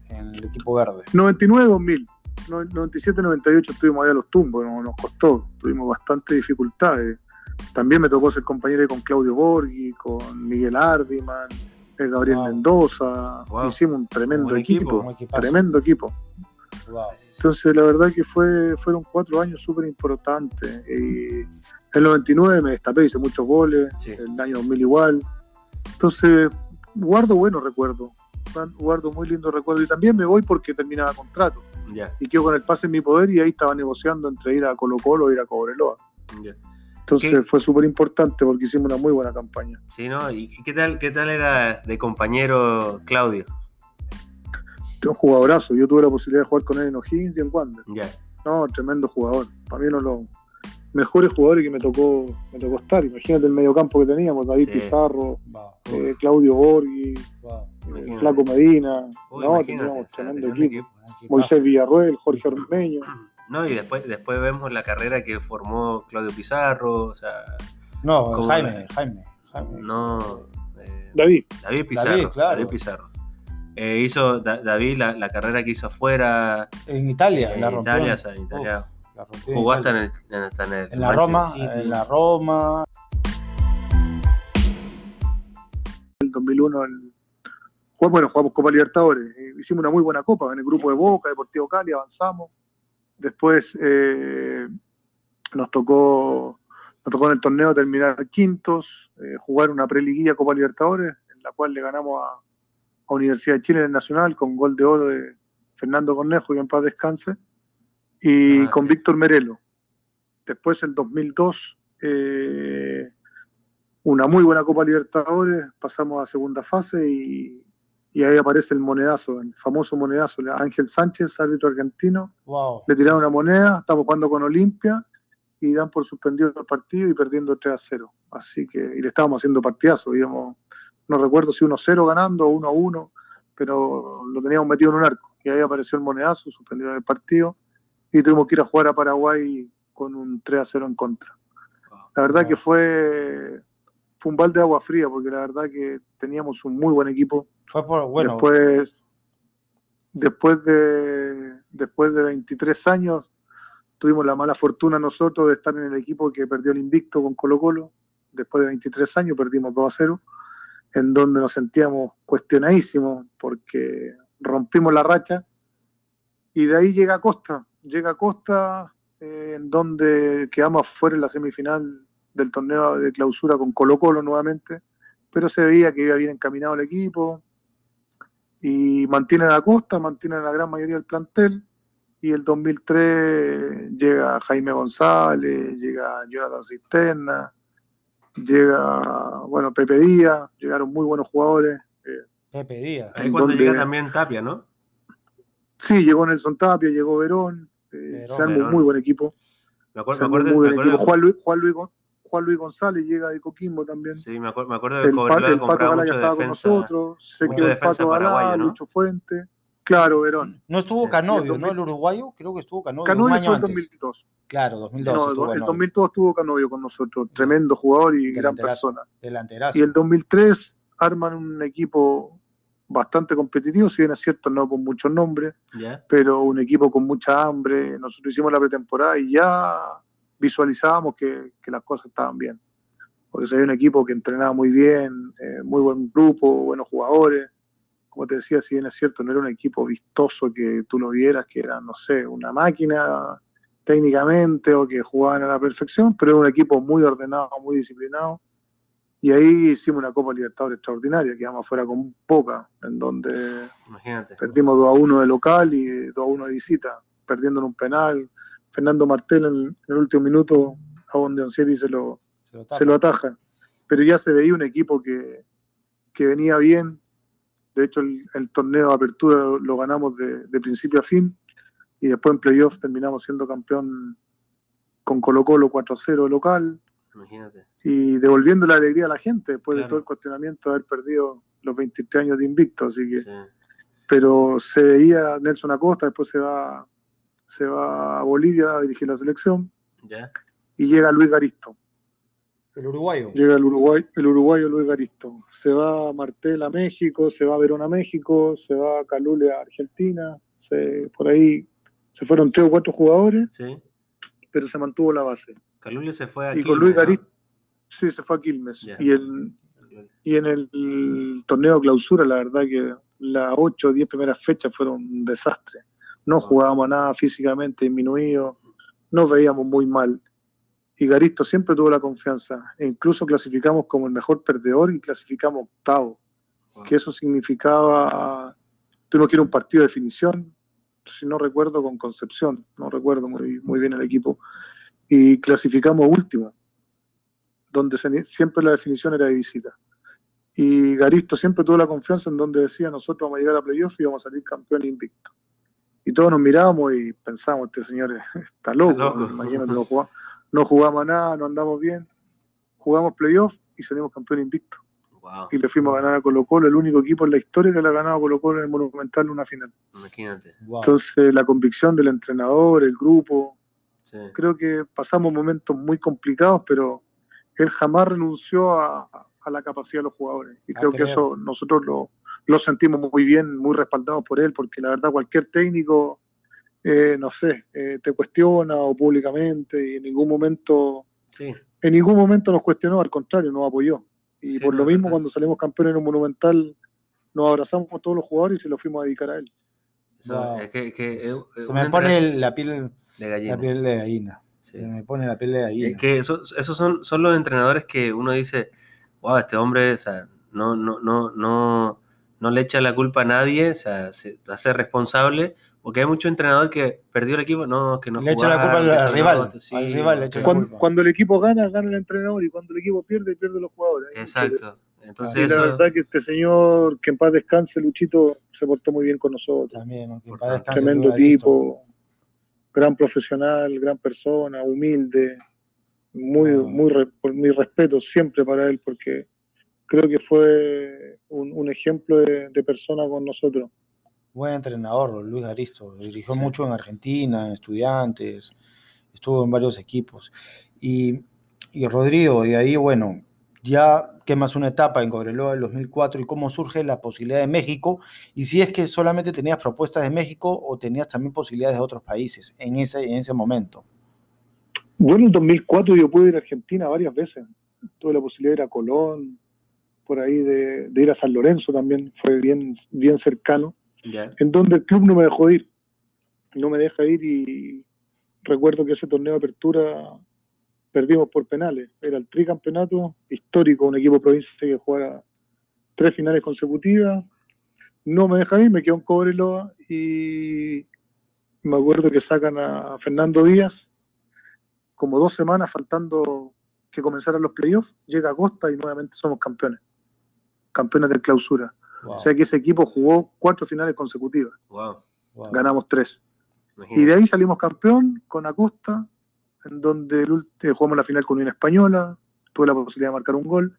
en el equipo verde? 99-2000. 97-98 estuvimos allá a los tumbos, nos costó, tuvimos bastantes dificultades. También me tocó ser compañero con Claudio Borghi, con Miguel Ardiman, eh, Gabriel Mendoza. Hicimos un tremendo equipo, tremendo equipo. Entonces, la verdad que fue, fueron cuatro años súper importantes. Y el 99 me destapé, hice muchos goles, el año 2000 igual. Entonces, guardo buenos recuerdos, guardo muy lindos recuerdos. Y también me voy porque terminaba contrato. Y quedo con el pase en mi poder y ahí estaba negociando entre ir a Colo Colo o ir a Cobreloa. Entonces fue súper importante porque hicimos una muy buena campaña. Sí, ¿no? ¿Y qué tal, qué tal era de compañero Claudio? Un jugadorazo. Yo tuve la posibilidad de jugar con él en O'Higgins y en Wander. No, tremendo jugador. Para mí no lo, mejores jugadores que me tocó, me tocó estar. Imagínate el mediocampo que teníamos, David Pizarro, eh, Claudio Borghi, eh, Flaco Medina, no, teníamos tremendo equipo. Moisés Villarruel, Jorge Ormeño. No, y después, después vemos la carrera que formó Claudio Pizarro, o sea. No, Jaime, Jaime, Jaime, No. Eh, David. David Pizarro. David, Pizarro. Eh, hizo David la, carrera que hizo afuera. En Italia, en la Italia, o sea, en Italia. Jugó hasta en, el, en, el, en la Roma, en la Roma. En el 2001, el, bueno, jugamos Copa Libertadores. Eh, hicimos una muy buena copa en el grupo de Boca, Deportivo Cali, avanzamos. Después eh, nos tocó nos tocó en el torneo terminar quintos, eh, jugar una preliguilla Copa Libertadores, en la cual le ganamos a, Universidad de Chile en el Nacional con gol de oro de Fernando Cornejo y en paz descanse, y ah, con Víctor Merelo. Después, el 2002, eh, una muy buena Copa Libertadores, pasamos a segunda fase y, y ahí aparece el monedazo, el famoso monedazo, Ángel Sánchez, árbitro argentino. Le tiraron una moneda, estamos jugando con Olimpia y dan por suspendido el partido y perdiendo 3 a 0. Así que, y le estábamos haciendo partidazo, digamos, no recuerdo si 1-0 ganando o 1 a 1, pero lo teníamos metido en un arco. Y ahí apareció el monedazo, suspendieron el partido y tuvimos que ir a jugar a Paraguay con un 3 a 0 en contra. La verdad que fue, fue un balde de agua fría, porque la verdad que teníamos un muy buen equipo Después, después, de, después de 23 años, tuvimos la mala fortuna nosotros de estar en el equipo que perdió el invicto con Colo Colo. Después de 23 años perdimos 2 a 0, en donde nos sentíamos cuestionadísimos porque rompimos la racha. Y de ahí llega Costa, llega Costa, eh, en donde quedamos fuera en la semifinal del torneo de clausura con Colo Colo nuevamente, pero se veía que iba bien encaminado el equipo, y mantienen a Costa, mantienen a la gran mayoría del plantel. Y el 2003 llega Jaime González, llega Jonathan Cisterna, llega, bueno, Pepe Díaz, llegaron muy buenos jugadores. Eh, Pepe Díaz. Ahí cuando llega también Tapia, ¿no? Sí, llegó Nelson Tapia, llegó Verón, eh, se armó un muy buen equipo. Me acuerdo, me acuerdo, me acuerdo Juan Luis, Juan Luis, Juan Luis González llega de Coquimbo también. Sí, me acuerdo, me acuerdo de el, Pato, el Pato Galá ya estaba con nosotros, se quedó el Pato Galá, ¿no? Lucho Fuente. Claro, Verón. No estuvo Canovio, ¿no? El uruguayo, creo que estuvo Canovio. Canovio estuvo en 2002. Claro, 2002. No, el 2002 estuvo Canovio con nosotros, tremendo jugador y gran persona. Delanterazo. Y el 2003 arman un equipo bastante competitivo, si bien es cierto, no con muchos nombres, pero un equipo con mucha hambre. Nosotros hicimos la pretemporada y ya visualizábamos que, las cosas estaban bien. Porque se un equipo que entrenaba muy bien, eh, muy buen grupo, buenos jugadores. Como te decía, si bien es cierto, no era un equipo vistoso que tú lo vieras, que era, no sé, una máquina técnicamente o que jugaban a la perfección, pero era un equipo muy ordenado, muy disciplinado. Y ahí hicimos una Copa Libertadores extraordinaria, quedamos afuera con Boca, en donde perdimos 2 a 1 de local y 2 a 1 de visita, perdiendo en un penal, Fernando Martel en, el último minuto a donde se lo, se lo, ataja. Pero ya se veía un equipo que, venía bien. De hecho, el, torneo de apertura lo, ganamos de, principio a fin. Y después en playoff terminamos siendo campeón con Colo Colo 4-0 local. Imagínate. Y devolviendo la alegría a la gente después de todo el cuestionamiento de haber perdido los 23 años de invicto. Así que. Pero se veía Nelson Acosta, después se va se va a Bolivia a dirigir la selección. Y llega Luis Garisto. El uruguayo. Llega el, Uruguay, el uruguayo Luis Garisto. Se va Martel a México, se va Verón a México, se va Calule a Argentina. Se, por ahí se fueron tres o cuatro jugadores, pero se mantuvo la base. Calule se fue a Y con Luis Garisto, sí, se fue a Quilmes. Y, el, y en el, torneo clausura, la verdad que las ocho o diez primeras fechas fueron un desastre. No jugábamos nada físicamente disminuido, nos veíamos muy mal. Y Garisto siempre tuvo la confianza, e incluso clasificamos como el mejor perdedor y clasificamos octavo, que eso significaba, tuvimos que ir a un partido de definición, si no recuerdo, con Concepción, no recuerdo muy, muy bien el equipo, y clasificamos último, donde siempre la definición era de visita. Y Garisto siempre tuvo la confianza en donde decía nosotros vamos a llegar a playoff y vamos a salir campeón invicto y todos nos mirábamos y pensábamos, este señor está loco, imagínate, los, no jugamos nada, no andamos bien, jugamos playoff y salimos campeón invicto. Y le fuimos a ganar a Colo Colo, el único equipo en la historia que le ha ganado a Colo Colo en el Monumental en una final. Imagínate. Entonces la convicción del entrenador, el grupo, creo que pasamos momentos muy complicados, pero él jamás renunció a, la capacidad de los jugadores. Y creo que eso nosotros lo, lo sentimos muy bien, muy respaldados por él, porque la verdad cualquier técnico eh, no sé, eh, te cuestiona o públicamente y en ningún momento, en ningún momento nos cuestionó, al contrario, nos apoyó. Y por lo mismo, cuando salimos campeones en un monumental, nos abrazamos con todos los jugadores y se lo fuimos a dedicar a él. se me pone la piel de gallina. La piel de gallina. Se me pone la piel de gallina. Es que esos son, son los entrenadores que uno dice, wow, este hombre, o sea, no, no, no, no, no le echa la culpa a nadie, o sea, se hace responsable porque hay muchos entrenadores que perdió el equipo, no, que no Le echa la culpa al rival. al rival cuando, el equipo gana, gana el entrenador, y cuando el equipo pierde, pierde los jugadores. Exacto. Entonces, y la verdad que este señor, que en paz descanse, Luchito, se portó muy bien con nosotros. También, en paz descanse, Tremendo tipo, gran profesional, gran persona, humilde. Muy, muy, mi respeto siempre para él, porque creo que fue un, ejemplo de persona con nosotros buen entrenador, Luis Aristo. Dirigió mucho en Argentina, en estudiantes, estuvo en varios equipos. Y, Rodrigo, de ahí, bueno, ya quemas una etapa en Cobreloa del 2004 y cómo surge la posibilidad de México y si es que solamente tenías propuestas de México o tenías también posibilidades de otros países en ese, en ese momento. Bueno, en el 2004 yo pude ir a Argentina varias veces. Tuve la posibilidad de ir a Colón, por ahí de, de ir a San Lorenzo también, fue bien, bien cercano en donde el club no me dejó ir. No me deja ir y recuerdo que ese torneo de apertura perdimos por penales. Era el tricampeonato histórico, un equipo provincia que jugara tres finales consecutivas. No me deja ir, me quedo en Cobreloa y me acuerdo que sacan a Fernando Díaz como dos semanas faltando que comenzaran los playoffs, llega Costa y nuevamente somos campeones, campeones de clausura. O sea que ese equipo jugó cuatro finales consecutivas. Ganamos tres. Y de ahí salimos campeón con Acosta, en donde jugamos la final con una española, tuve la posibilidad de marcar un gol.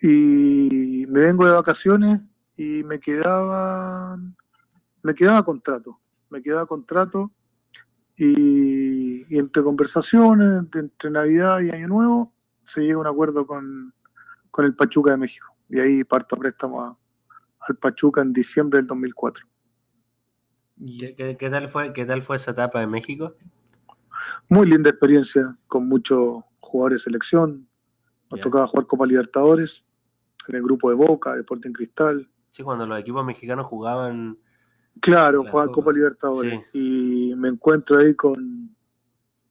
Y me vengo de vacaciones y me quedaba, me quedaba contrato. Me quedaba contrato y, entre conversaciones, entre Navidad y Año Nuevo, se llega a un acuerdo con, con el Pachuca de México. Y ahí parto a préstamo a, al Pachuca en diciembre del 2004. ¿Qué, qué, tal fue, ¿Qué tal fue esa etapa en México? Muy linda experiencia, con muchos jugadores de selección. Nos tocaba jugar Copa Libertadores en el grupo de Boca, Deporte en Cristal. Sí, cuando los equipos mexicanos jugaban. Claro, jugaban Copa, Libertadores. Y me encuentro ahí con,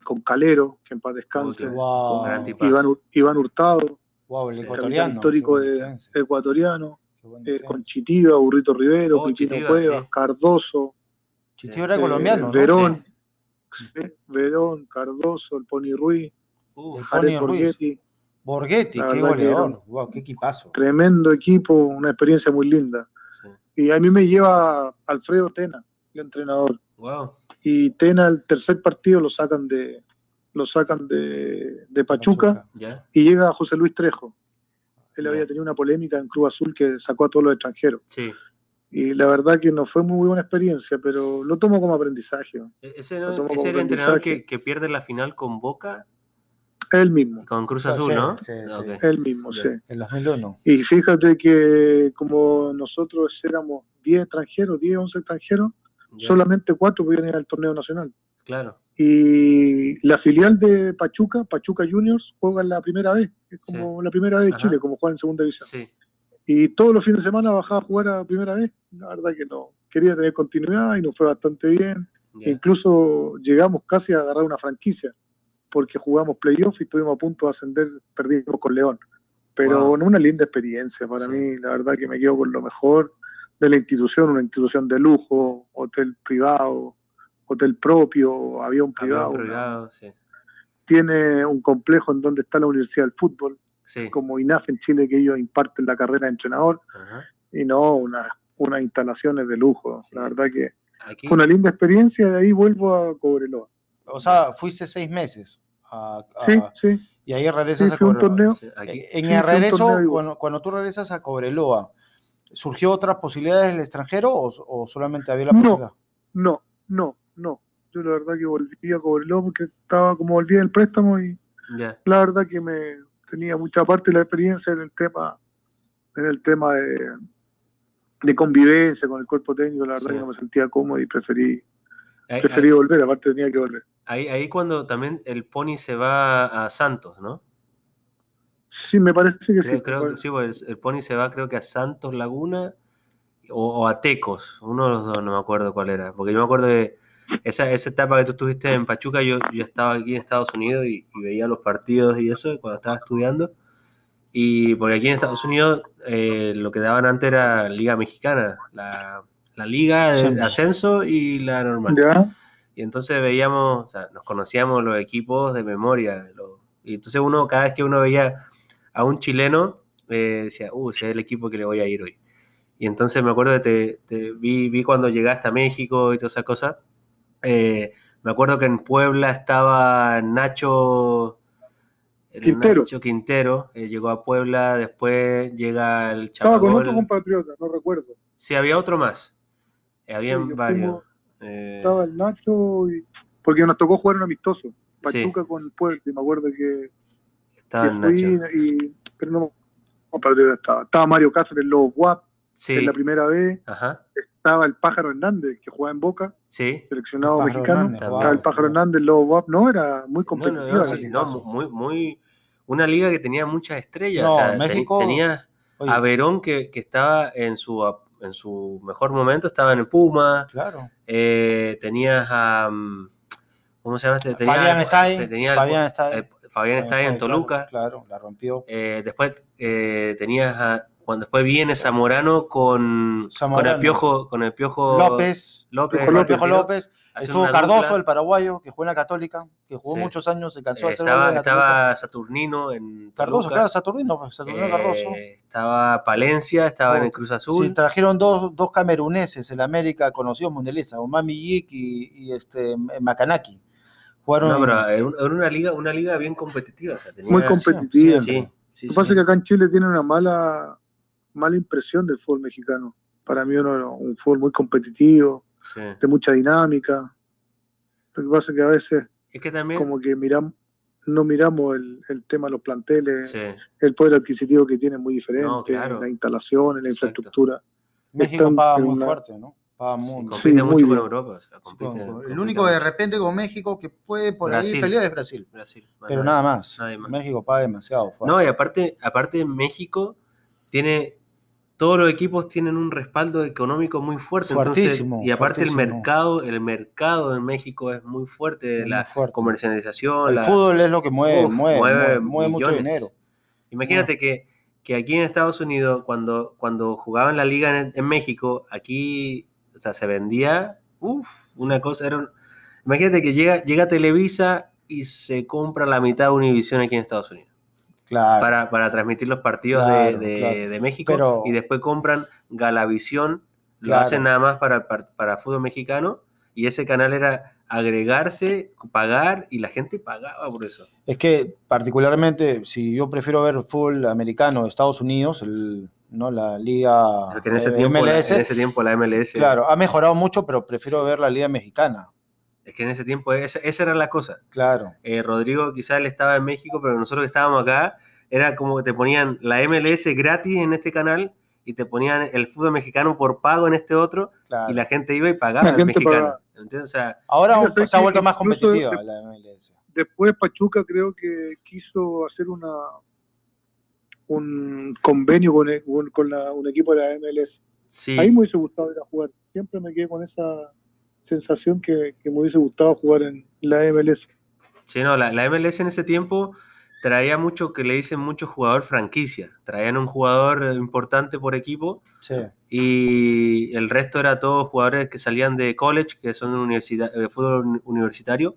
con Calero, que en paz descanse, con Iván, Hurtado, wow, el ecuatoriano, histórico ecuatoriano, eh, con Chitiva, Burrito Rivero, oh, Cuevas, Cardoso. Chitiva era colombiano. Verón, Verón, Cardoso, el Pony Ruiz, uh, Jared Borghetti. Borghetti, qué goleador, wow, qué equipazo. Tremendo equipo, una experiencia muy linda. Y a mí me lleva Alfredo Tena, el entrenador. Wow. Y Tena, el tercer partido lo sacan de, lo sacan de, de Pachuca, y llega José Luis Trejo. Él había tenido una polémica en Club Azul que sacó a todos los extranjeros. Sí. Y la verdad que no fue muy buena experiencia, pero lo tomo como aprendizaje. E-, ¿Ese, no, ¿ese el entrenador que, pierde la final con Boca? Él mismo. Con Cruz Azul, ¿no? Sí, sí. Él mismo, sí. En 2001. Y fíjate que como nosotros éramos 10 extranjeros, 10, 11 extranjeros, solamente 4 podían ir al torneo nacional. Claro. Y la filial de Pachuca, Pachuca Juniors, juega la primera vez, es como la primera vez de Chile, como juega en segunda división. Y todos los fines de semana bajaba a jugar a primera vez. La verdad que no. Quería tener continuidad y nos fue bastante bien. Incluso llegamos casi a agarrar una franquicia, porque jugamos playoff y estuvimos a punto de ascender, perdimos con León. Pero una linda experiencia para mí, la verdad que me quedo con lo mejor de la institución, una institución de lujo, hotel privado, hotel propio, avión privado. Tiene un complejo en donde está la Universidad del Fútbol, como INAF en Chile, que ellos imparten la carrera de entrenador, y no unas una instalaciones de lujo. La verdad que fue una linda experiencia, de ahí vuelvo a Cobreloa. O sea, fuiste seis meses sí, sí. Y ahí regresas a un torneo. Eh, en el regreso, cuando, tú regresas a Cobreloa, ¿surgió otras posibilidades del extranjero o, solamente había la posibilidad? No, no, no. Yo la verdad que volví a Cobreloa porque estaba como volví del préstamo y la verdad que me tenía mucha parte de la experiencia en el tema, en el tema de, de convivencia con el cuerpo técnico, la verdad que no me sentía cómodo y preferí, preferí volver, aparte tenía que volver. Ahí, ahí cuando también el Pony se va a Santos, ¿no? Sí, me parece que sí. Creo sí, pues el Pony se va creo que a Santos Laguna o, a Tecos, uno de los dos, no me acuerdo cuál era, porque yo me acuerdo de esa, esa etapa que tú estuviste en Pachuca, yo, yo estaba aquí en Estados Unidos y, veía los partidos y eso cuando estaba estudiando, y porque aquí en Estados Unidos eh, lo que daban antes era Liga Mexicana, la, la Liga de Ascenso y la normal. ¿Ya? Y entonces veíamos, o sea, nos conocíamos los equipos de memoria. y entonces uno, cada vez que uno veía a un chileno, eh, decía, uh, ese es el equipo que le voy a ir hoy. Y entonces me acuerdo que te, vi, vi, cuando llegaste a México y todas esas cosas. Eh, me acuerdo que en Puebla estaba Nacho Quintero. Nacho Quintero. Eh, llegó a Puebla, después llega el Estaba con otro compatriota, no recuerdo. Sí, había otro más. habían varios. Eh, estaba el Nacho, y, porque nos tocó jugar un amistoso, Pachuca con Puebla, y me acuerdo que, estaba fui, y, pero no, no estaba. Estaba Mario Cáceres, los WAP, en la primera vez. Estaba el Pájaro Hernández, que jugaba en Boca, seleccionado mexicano. estaba el Pájaro Hernández, los WAP, no, era muy competitiva. No, muy, muy, una liga que tenía muchas estrellas. México, tenía a Verón que, que estaba en su en su mejor momento estaban en Puma. Claro. Eh, tenías a. Mm, ¿Cómo se llama? Este? Tenía, Fabián Stein. Tenía Fabián Stein. Fabián Stein en Toluca. Claro, la rompió. Eh, después eh, tenías a, cuando después viene Zamorano con, con el piojo, con el piojo López. López. Piojo López. Estuvo Cardoso, el paraguayo, que jugó en la Católica, que jugó muchos años, se cansó de hacer Estaba, estaba Saturnino en. Cardoso, claro, Saturnino, pues, Saturnino Cardoso. Eh, estaba Palencia, estaba en el Cruz Azul. Sí, trajeron dos, dos cameruneses en América conocidos mundialistas, Omami Yik y, y este, Macanaki. Jugaron... No, pero era una liga, una liga bien competitiva. Muy competitiva. Sí, Lo que pasa es que acá en Chile tiene una mala, mala impresión del fútbol mexicano. Para mí, uno, un fútbol muy competitivo de mucha dinámica. Lo que pasa es que a veces es que también... como que miramos, no miramos el, tema de los planteles, el poder adquisitivo que tiene muy diferente, la instalación, la infraestructura. México paga muy fuerte, ¿no? Paga muy, compite mucho con Europa. el único de repente con México que puede por ahí pelear es Brasil. Pero nada más. México paga demasiado fuerte. No, y aparte, aparte México tiene todos los equipos tienen un respaldo económico muy fuerte. y aparte el mercado, el mercado en México es muy fuerte, la comercialización. El fútbol es lo que mueve, mueve, mueve, mucho dinero. Imagínate que, que, aquí en Estados Unidos, cuando, cuando jugaban la liga en, México, aquí o sea, se vendía, uff, una cosa, era imagínate que llega, llega Televisa y se compra la mitad de Univision aquí en Estados Unidos para, para, transmitir los partidos de, de, México y después compran Galavisión, lo hacen nada más para, para, fútbol mexicano y ese canal era agregarse, pagar y la gente pagaba por eso. Es que particularmente si yo prefiero ver fútbol americano de Estados Unidos, el, ¿no? la liga en ese, tiempo, MLS, en ese tiempo la MLS claro, ha mejorado mucho, pero prefiero ver la liga mexicana. Es que en ese tiempo esa, era la cosa. Claro. Eh, Rodrigo quizás él estaba en México, pero nosotros que estábamos acá, era como que te ponían la MLS gratis en este canal y te ponían el fútbol mexicano por pago en este otro y la gente iba y pagaba el mexicano. Ahora se ha vuelto más competitiva la MLS. Después Pachuca creo que quiso hacer una un convenio con, con un equipo de la MLS. Ahí me hubiese gustado ir a jugar. Siempre me quedé con esa sensación que, me hubiese gustado jugar en la MLS. Sí, no, la, MLS en ese tiempo traía mucho que le dicen mucho jugador franquicia. Traían un jugador importante por equipo y el resto era todos jugadores que salían de college, que son de, universidad, de fútbol universitario.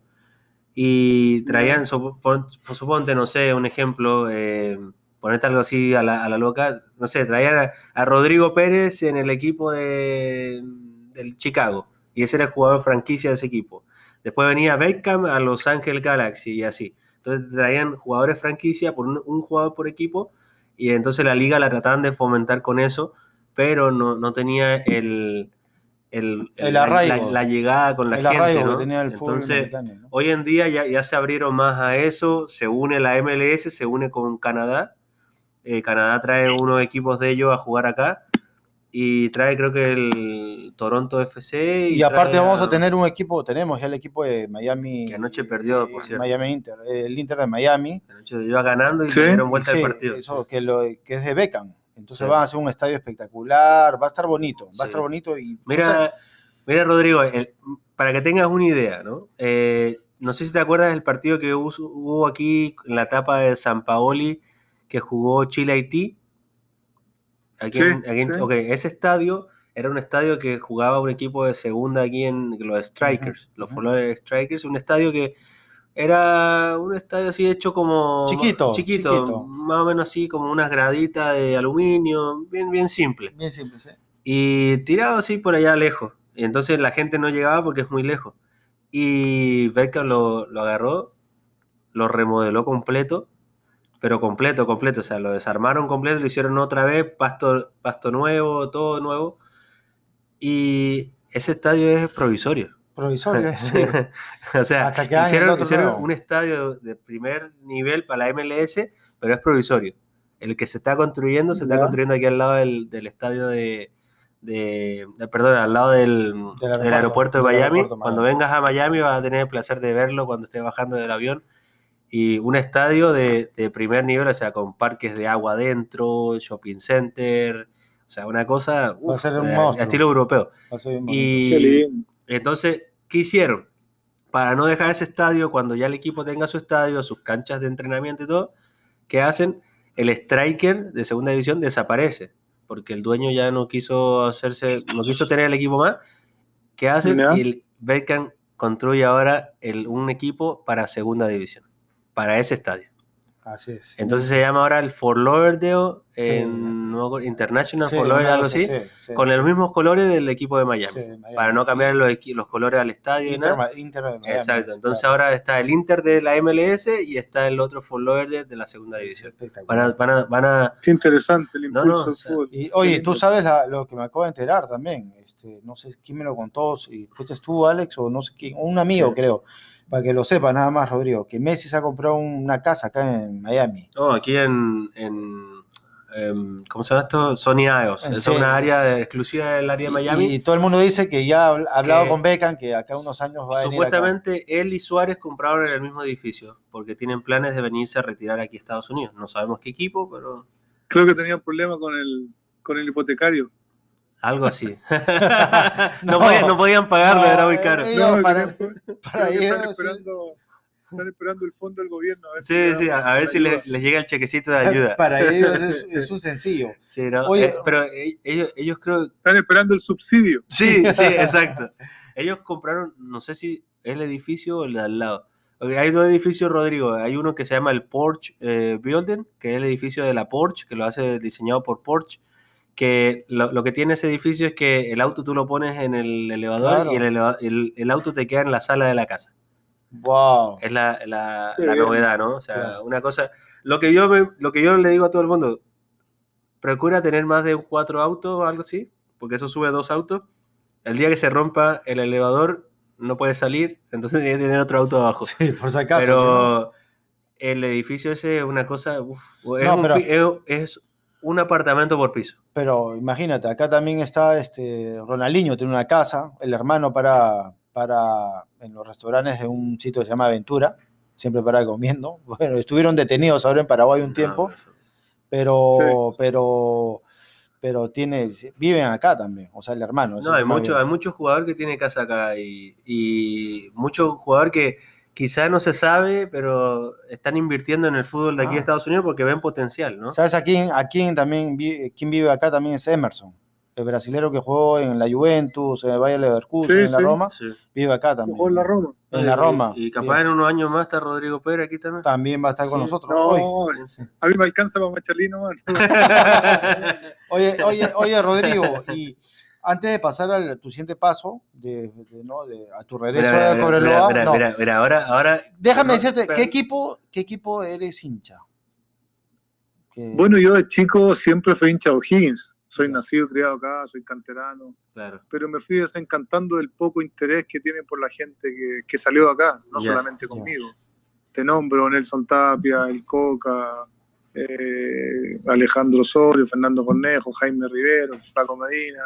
Y traían, suponte, no sé, un ejemplo, eh, ponerte algo así a la, loca, no sé, traían a, Rodrigo Pérez en el equipo de, del Chicago y ese era el jugador franquicia de ese equipo. Después venía Beckham a Los Ángeles Galaxy y así. Entonces traían jugadores franquicia por un, jugador por equipo y entonces la liga la trataban de fomentar con eso, pero no, no tenía el, el, la, llegada con la gente. ¿no? Entonces, hoy en día ya, ya, se abrieron más a eso, se une la MLS, se une con Canadá. Eh, Canadá trae unos equipos de ellos a jugar acá y trae creo que el Toronto FC. Y, aparte vamos a... tener un equipo, tenemos ya el equipo de Miami. Que anoche perdió, por cierto. Miami Inter, el Inter de Miami. Anoche iba ganando y dieron vuelta al partido. Eso, que, lo, que es de Beckham. Entonces va a ser un estadio espectacular, va a estar bonito, va a estar bonito y... Mira, mira Rodrigo, para que tengas una idea, ¿no? Eh, no sé si te acuerdas del partido que hubo, aquí en la etapa de San Paoli que jugó Chile-Haití. Aquí, ese estadio era un estadio que jugaba un equipo de segunda aquí en los Strikers, los Flores Strikers, un estadio que era un estadio así hecho como... Chiquito, chiquito, Más o menos así como unas graditas de aluminio, bien, bien simple. Bien simple, sí. Y tirado así por allá lejos. Y entonces la gente no llegaba porque es muy lejos. Y Beckham lo, lo agarró, lo remodeló completo, pero completo, completo. O sea, lo desarmaron completo, lo hicieron otra vez, pasto, pasto nuevo, todo nuevo. Y ese estadio es provisorio provisorio. o sea, hicieron, un estadio de primer nivel para la MLS, pero es provisorio. El que se está construyendo se está construyendo aquí al lado del, estadio de, perdón, al lado del, aeropuerto, de Miami. Cuando vengas a Miami vas a tener el placer de verlo cuando estés bajando del avión. Y un estadio de, primer nivel, o sea, con parques de agua adentro, shopping center, o sea, una cosa uf, estilo europeo. y, entonces, ¿qué hicieron? Para no dejar ese estadio, cuando ya el equipo tenga su estadio, sus canchas de entrenamiento y todo, ¿qué hacen? El striker de segunda división desaparece, porque el dueño ya no quiso hacerse, no quiso tener el equipo más. ¿Qué hacen? Y el Beckham construye ahora el, un equipo para segunda división, para ese estadio. Así es. Entonces se llama ahora el Fort Lauderdale en International Fort Lauderdale, algo así, con los mismos colores del equipo de Miami, para no cambiar los, los colores al estadio y nada. Exacto. Entonces ahora está el Inter de la MLS y está el otro Fort Lauderdale de la segunda división. Van a, van a, van a... Qué interesante el impulso del fútbol. Y, oye, tú sabes lo que me acabo de enterar también. Este, no sé quién me lo contó, si fuiste tú, Alex, o no sé quién, un amigo, creo para que lo sepa nada más, Rodrigo, que Messi se ha comprado una casa acá en Miami. No, aquí en, em, ¿cómo se llama esto? Sony Isles. Es una área exclusiva del área de Miami. Y, todo el mundo dice que ya ha hablado con Beckham, que acá unos años va a venir Supuestamente él y Suárez compraron en el mismo edificio, porque tienen planes de venirse a retirar aquí a Estados Unidos. No sabemos qué equipo, pero... Creo que tenían problemas con el, con el hipotecario. Algo así. no, podían, pagarlo, era muy caro. no, para, para ellos, están, esperando, están esperando el fondo del gobierno. A ver sí, si sí, a, ver si les, llega el chequecito de ayuda. Para ellos es, un sencillo. Sí, ¿no? Eh, pero e, ellos, ellos creo... Están esperando el subsidio. Sí, sí, exacto. Ellos compraron, no sé si es el edificio o el de al lado. Hay dos edificios, Rodrigo. Hay uno que se llama el Porsche eh, Building, que es el edificio de la Porsche, que lo hace diseñado por Porsche que lo, que tiene ese edificio es que el auto tú lo pones en el elevador y el, el, auto te queda en la sala de la casa. Wow. Es la, la, novedad, ¿no? O sea, una cosa. Lo que, yo lo que yo le digo a todo el mundo, procura tener más de cuatro autos o algo así, porque eso sube dos autos. El día que se rompa el elevador, no puede salir, entonces tiene que tener otro auto abajo. Sí, por si acaso. Pero el edificio ese es una cosa. es, es un apartamento por piso. Pero imagínate, acá también está este Ronaldinho, tiene una casa, el hermano para, para en los restaurantes de un sitio que se llama Aventura, siempre para comiendo. Bueno, estuvieron detenidos ahora en Paraguay un tiempo, pero, pero, pero tiene, viven acá también, o sea, el hermano. No, hay muchos hay mucho jugadores que tiene casa acá y, y muchos jugadores que quizá no se sabe, pero están invirtiendo en el fútbol de aquí de ah. Estados Unidos porque ven potencial, ¿no? ¿Sabes a quién, a quién también quién vive acá también es Emerson? El brasilero que jugó en la Juventus, en el Valle Leverkusen, en la Roma, vive acá también. Jugó en la Roma. En la Roma. Y, capaz en unos años más está Rodrigo Pérez aquí también. También va a estar con nosotros. No, hoy. a mí me alcanza para Machalino. oye, oye, oye, Rodrigo, y antes de pasar a tu siguiente paso, de, a tu regreso a Cobreloa. Mira, mira, ahora, ahora. Déjame decirte, ¿qué equipo, ¿qué equipo eres hincha? Bueno, yo de chico siempre fui hincha de O'Higgins. Soy nacido, criado acá, soy canterano. Claro. Pero me fui desencantando del poco interés que tienen por la gente que, salió de acá, no solamente conmigo. Te nombro Nelson Tapia, El Coca, eh, Alejandro Osorio, Fernando Cornejo, Jaime Rivero, Flaco Medina,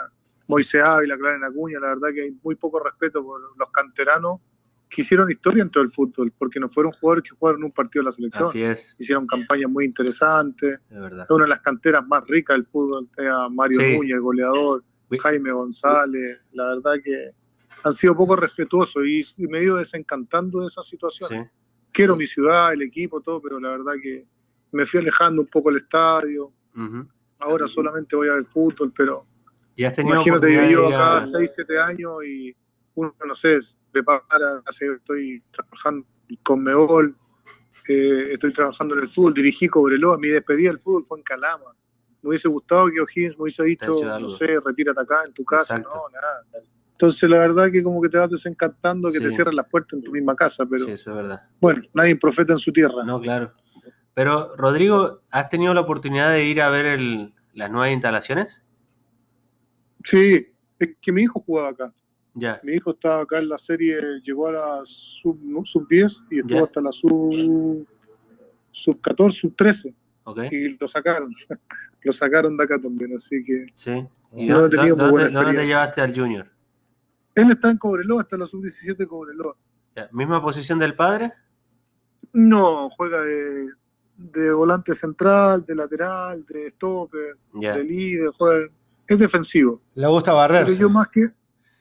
Moisés Ávila, Clarena Acuña. La verdad que hay muy poco respeto por los canteranos que hicieron historia dentro del fútbol, porque no fueron jugadores que jugaron un partido de la selección. Así es. Hicieron campañas muy interesantes. Es verdad. una de las canteras más ricas del fútbol. Era Mario Núñez, el goleador, Jaime González. La verdad que han sido poco respetuosos y, me he ido desencantando de esa situación. Quiero mi ciudad, el equipo, todo, pero la verdad que me fui alejando un poco el estadio. Ahora solamente voy a ver fútbol, pero ¿Y has tenido imagínate, yo acá 6, 7 años y uno, no sé, prepara, estoy trabajando con Meol, eh, estoy trabajando en el fútbol, dirigí Cobreloa, mi despedida del fútbol fue en Calama. Me hubiese gustado que O'Higgins me hubiese dicho, no sé, retírate acá en tu casa, no, nada. Entonces la verdad que como que te vas desencantando que te cierren las puertas en tu misma casa, pero sí, eso es verdad. bueno, nadie profeta en su tierra. No, claro. Pero Rodrigo, ¿has tenido la oportunidad de ir a ver el, las nuevas instalaciones? Sí, es que mi hijo jugaba acá. Mi hijo estaba acá en la serie, llegó a la sub, sub 10 y estuvo hasta la sub, sub 14, sub 13. Y lo sacaron. lo sacaron de acá también, así que. Sí. ¿Y no dónde, dónde, ¿dónde te llevaste al Junior? Él está en Cobreloa, está en la sub 17 Cobreloa. ¿Misma posición del padre? No, juega de, de volante central, de lateral, de stopper, de líder, juega, es defensivo. Le gusta barrer. Pero yo más que,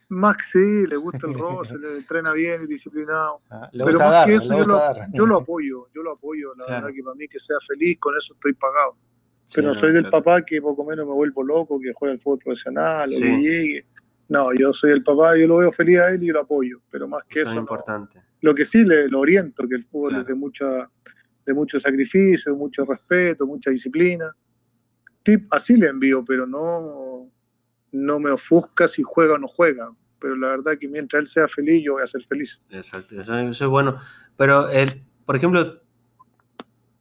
Max sí, le gusta el roce, le entrena bien y disciplinado. Ah, pero más que eso, yo lo, yo lo, apoyo, yo lo apoyo. La verdad que para mí que sea feliz, con eso estoy pagado. Pero no, soy del papá que poco menos me vuelvo loco, que juega el fútbol profesional, o que llegue. No, yo soy el papá, yo lo veo feliz a él y lo apoyo. Pero más que eso. es importante. Lo que sí le lo oriento, que el fútbol es de mucha de mucho sacrificio, mucho respeto, mucha disciplina. Tip, así le envío, pero no, no me ofusca si juega o no juega pero la verdad que mientras él sea feliz, yo voy a ser feliz. Exacto, eso, es bueno. Pero, el, por ejemplo,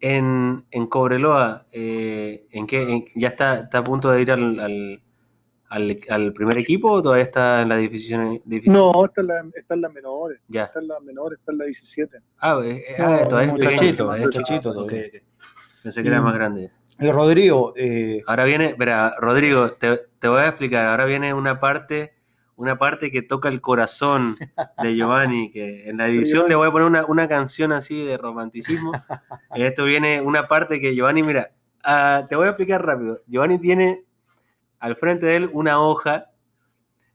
en, en Cobreloa, eh, ¿en qué, ¿ya está, está, a punto de ir al, al, al, primer equipo o todavía está en la división? No, está en, la, está en las menores. Ya. Está en las menores, está en la 17. Ah, eh, eh ah todavía es Pensé que era más grande. Y Rodrigo. Eh... Ahora viene, verá, Rodrigo, te, te voy a explicar. Ahora viene una parte una parte que toca el corazón de Giovanni, que en la edición le voy a poner una, canción así de romanticismo. Esto viene una parte que Giovanni, mira, ah, te voy a explicar rápido. Giovanni tiene al frente de él una hoja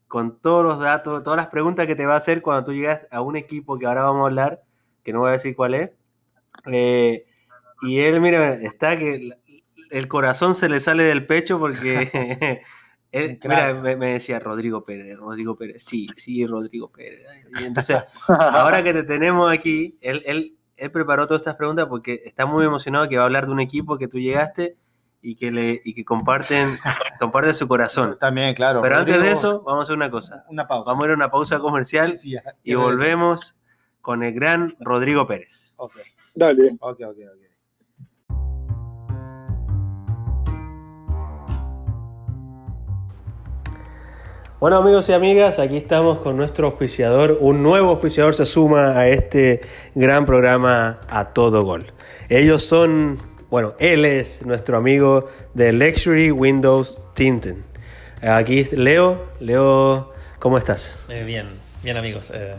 con todos los datos, todas las preguntas que te va a hacer cuando tú llegas a un equipo que ahora vamos a hablar, que no voy a decir cuál es. Eh, y él, mira, está que el corazón se le sale del pecho porque mira, me, decía Rodrigo Pérez, Rodrigo Pérez, sí, sí, Rodrigo Pérez. Y entonces, ahora que te tenemos aquí, él, él, él, preparó todas estas preguntas porque está muy emocionado que va a hablar de un equipo que tú llegaste y que le y que comparten, comparten su corazón. También, claro. Pero antes de eso, vamos a hacer una cosa. Una pausa. Vamos a ir a una pausa comercial y volvemos con el gran Rodrigo Pérez. Ok. Dale. Ok, ok, ok. Bueno amigos y amigas, aquí estamos con nuestro auspiciador. Un nuevo auspiciador se suma a este gran programa A Todo Gol. Ellos son, bueno, él es nuestro amigo de Luxury Windows Tinten. Aquí Leo. Leo, ¿cómo estás? Eh, bien, bien amigos. Eh,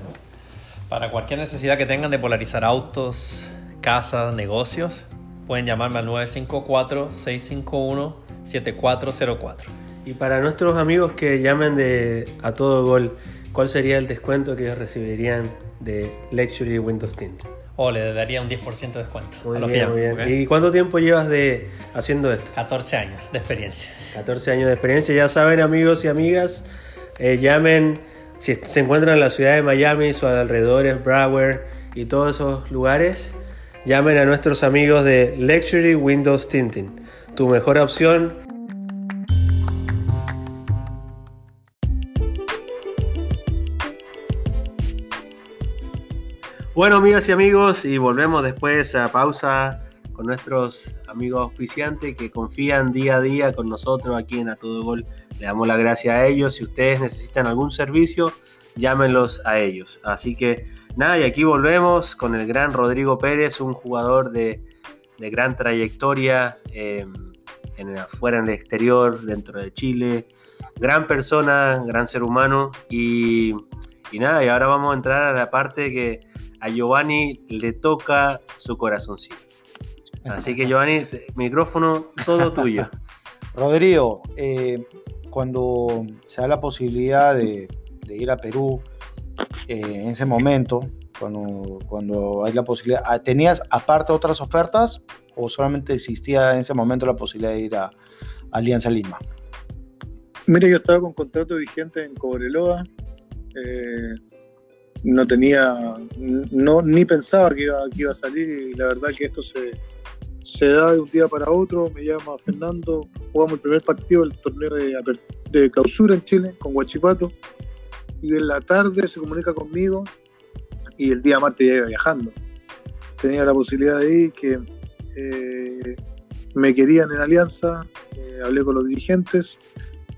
para cualquier necesidad que tengan de polarizar autos, casas, negocios, pueden llamarme al 954-651-7404. Y para nuestros amigos que llamen de a todo gol, ¿cuál sería el descuento que ellos recibirían de Luxury Windows Tint? O le daría un 10% de descuento. Muy bien, muy bien. ¿Y cuánto tiempo llevas de haciendo esto? 14 años de experiencia. 14 años de experiencia. Ya saben, amigos y amigas, eh, llamen si se encuentran en la ciudad de Miami, sus alrededores, Broward y todos esos lugares. Llamen a nuestros amigos de Luxury Windows Tinting. Tu mejor opción Bueno, amigas y amigos, y volvemos después a pausa con nuestros amigos auspiciantes que confían día a día con nosotros aquí en A Todo Gol. Le damos la gracia a ellos. Si ustedes necesitan algún servicio, llámenlos a ellos. Así que nada, y aquí volvemos con el gran Rodrigo Pérez, un jugador de, gran trayectoria em, en, afuera, en el exterior, dentro de Chile. Gran persona, gran ser humano. Y, y nada, y ahora vamos a entrar a la parte que a Giovanni le toca su corazoncito. Así que Giovanni, micrófono todo tuyo. Rodrigo, eh, cuando se da la posibilidad de, ir a Perú, eh, en ese momento, cuando, cuando hay la posibilidad, ah, ¿tenías aparte otras ofertas o solamente existía en ese momento la posibilidad de ir a, Alianza Lima? Mira, yo estaba con contrato vigente en Cobreloa. Eh, no tenía, no, ni pensaba que iba, que iba a salir y la verdad que esto se, se da de un día para otro. Me llama Fernando, jugamos el primer partido del torneo de, de clausura en Chile con Guachipato y en la tarde se comunica conmigo y el día martes ya iba viajando. Tenía la posibilidad de ir, que eh, me querían en Alianza, eh, hablé con los dirigentes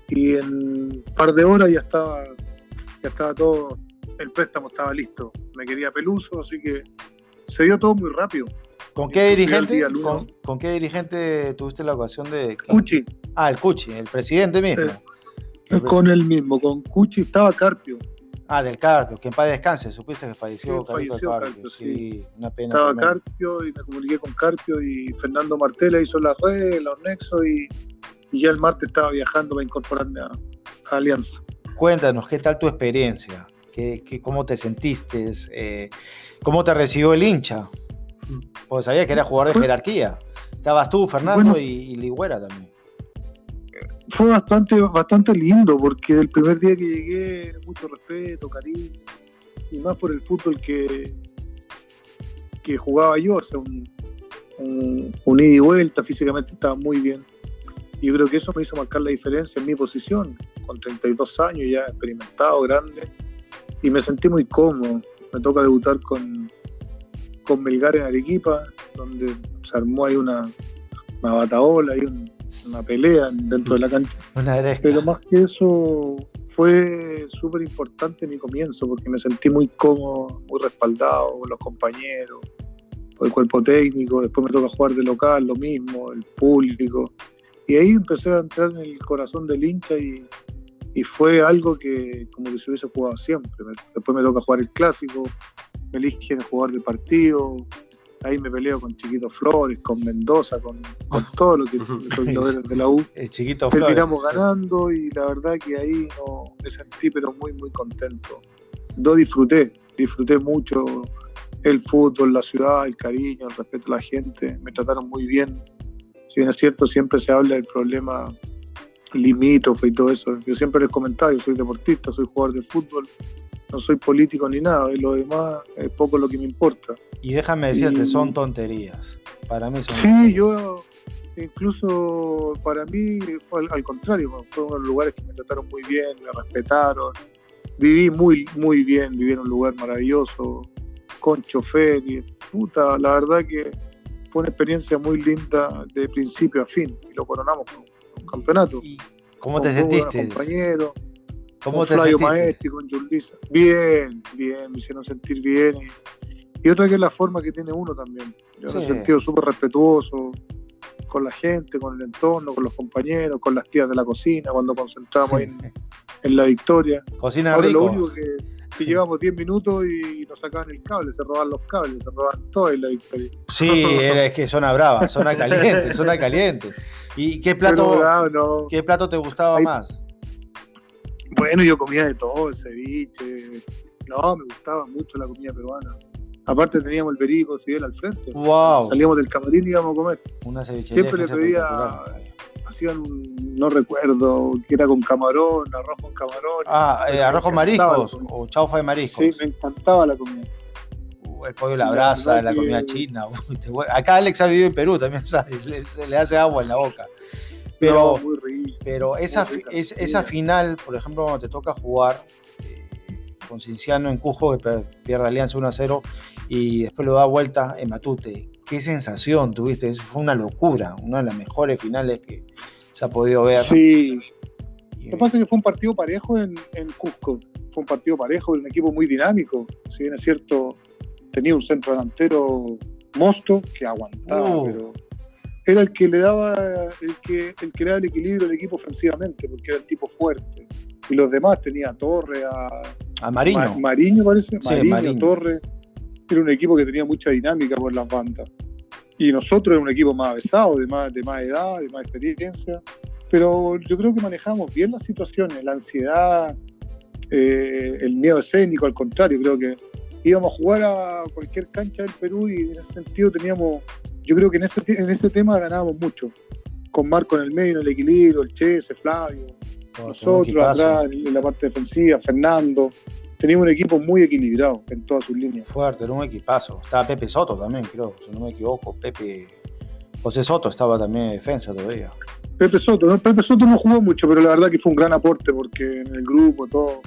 y en un par de horas ya estaba, ya estaba todo el préstamo estaba listo. Me quería Peluso, así que se dio todo muy rápido. ¿Con qué dirigente? ¿Con, qué dirigente tuviste la ocasión de.? Cuchi. Ah, el Cuchi, el presidente mismo. Eh, con él mismo, con Cuchi estaba Carpio. Ah, del Carpio, que en paz descanse, supiste que falleció, sí, falleció Carpio. sí. una pena. Estaba Carpio y me comuniqué con Carpio y Fernando Martela hizo las redes, los nexos y, ya el martes estaba viajando para incorporarme a Alianza. Cuéntanos, ¿qué tal tu experiencia? Cómo te sentiste? Eh, ¿Cómo te recibió el hincha? Porque sabía que era jugador de jerarquía. Estabas tú, Fernando, y, Ligüera también. Fue bastante, bastante lindo, porque el primer día que llegué, mucho respeto, cariño, y más por el fútbol que, que jugaba yo, o sea, un, un, ida y vuelta, físicamente estaba muy bien. Y yo creo que eso me hizo marcar la diferencia en mi posición, con 32 años ya experimentado, grande y me sentí muy cómodo. Me toca debutar con, con Melgar en Arequipa, donde se armó ahí una, una bataola, y una pelea dentro de la cancha. Pero más que eso, fue súper importante mi comienzo, porque me sentí muy cómodo, muy respaldado con los compañeros, por el cuerpo técnico, después me toca jugar de local, lo mismo, el público. Y ahí empecé a entrar en el corazón del hincha y, y fue algo que como que se hubiese jugado siempre. Después me toca jugar el clásico, me eligen jugar de partido, ahí me peleo con Chiquito Flores, con Mendoza, con, con todo lo que los de la U. El Chiquito Terminamos ganando y la verdad que ahí no, me sentí pero muy muy contento. Lo disfruté, disfruté mucho el fútbol, la ciudad, el cariño, el respeto a la gente, me trataron muy bien. Si bien es cierto, siempre se habla del problema limítrofe y todo eso. Yo siempre les comentaba, yo soy deportista, soy jugador de fútbol, no soy político ni nada, y lo demás es poco lo que me importa. Y déjame decirte, son tonterías. Para mí son Sí, yo incluso para mí fue al, contrario, fue uno de los lugares que me trataron muy bien, me respetaron. Viví muy, muy bien, viví en un lugar maravilloso, con chofer y puta, la verdad que fue una experiencia muy linda de principio a fin y lo coronamos con campeonato. ¿Cómo te sentiste? Compañero, ¿Cómo con te Flavio Maestri, con Julissa. Bien, bien, me hicieron sentir bien. Y, otra que es la forma que tiene uno también. Yo me he sentido súper respetuoso con la gente, con el entorno, con los compañeros, con las tías de la cocina, cuando concentramos en, en, la victoria. Cocina Ahora, rico. Lo único que, que llevamos 10 minutos y nos sacaban el cable, se roban los cables, se roban todo en la victoria. Sí, es que zona brava, zona caliente, zona caliente. ¿Y qué plato, qué plato te gustaba más? Bueno, yo comía de todo, el ceviche. No, me gustaba mucho la comida peruana. Aparte teníamos el perico Fidel al frente. Wow. Salíamos del camarín y íbamos a comer. Una Siempre le pedía, hacían un, no recuerdo, que era con camarón, arroz con camarón. Ah, eh, arroz con mariscos o chaufa de mariscos. Sí, me encantaba la comida el pollo la brasa, la, comida china. Acá Alex ha vivido en Perú también, ¿sabes? Le, le hace agua en la boca. Pero, pero esa, esa final, por ejemplo, cuando te toca jugar, eh, con Cinciano en Cujo, que pierde Alianza 1 a 0 y después lo da vuelta en Matute. Qué sensación tuviste, eso fue una locura, una de las mejores finales que se ha podido ver. Sí. Lo que pasa es que fue un partido parejo en, Cusco, fue un partido parejo, un equipo muy dinámico. Si bien es cierto, tenía un centro delantero mosto que aguantaba, uh. pero era el que le daba el que, el que le daba el equilibrio al equipo ofensivamente, porque era el tipo fuerte. Y los demás tenía Torre, a, a Mariño. Mariño parece, Mariño, Torre. Era un equipo que tenía mucha dinámica por las bandas. Y nosotros era un equipo más avesado, de más, de más edad, de más experiencia. Pero yo creo que manejamos bien las situaciones, la ansiedad, eh, el miedo escénico, al contrario, creo que íbamos a jugar a cualquier cancha del Perú y en ese sentido teníamos, yo creo que en ese, en ese tema ganábamos mucho. Con Marco en el medio, en el equilibrio, el Chese, Flavio, nosotros atrás en la parte defensiva, Fernando. Teníamos un equipo muy equilibrado en todas sus líneas. Fuerte, era un equipazo. Estaba Pepe Soto también, creo, si no me equivoco. Pepe. José Soto estaba también en defensa todavía. Pepe Soto, ¿no? Pepe Soto no jugó mucho, pero la verdad que fue un gran aporte porque en el grupo, todo,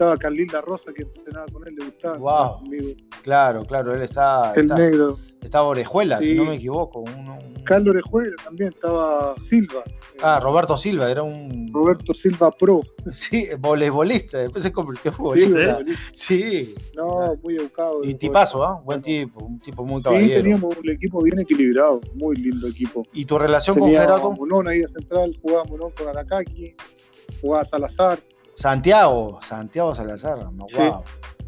estaba Carlín La Rosa que entrenaba con él, le gustaba. Wow. Claro, claro, él está. El negro. Estaba Orejuela, si no me equivoco. Carlos Orejuela también, estaba Silva. Ah, Roberto Silva, era un. Roberto Silva Pro. Sí, voleibolista, después se convirtió en futbolista. Sí, No, muy educado. Y tipazo, ¿ah? Buen tipo, un tipo muy caballero. Sí, teníamos el equipo bien equilibrado, muy lindo equipo. ¿Y tu relación con Gerardo? Monón ahí a central, jugaba Monón con Aracaki, jugaba Salazar. Santiago, Santiago Salazar, no, wow.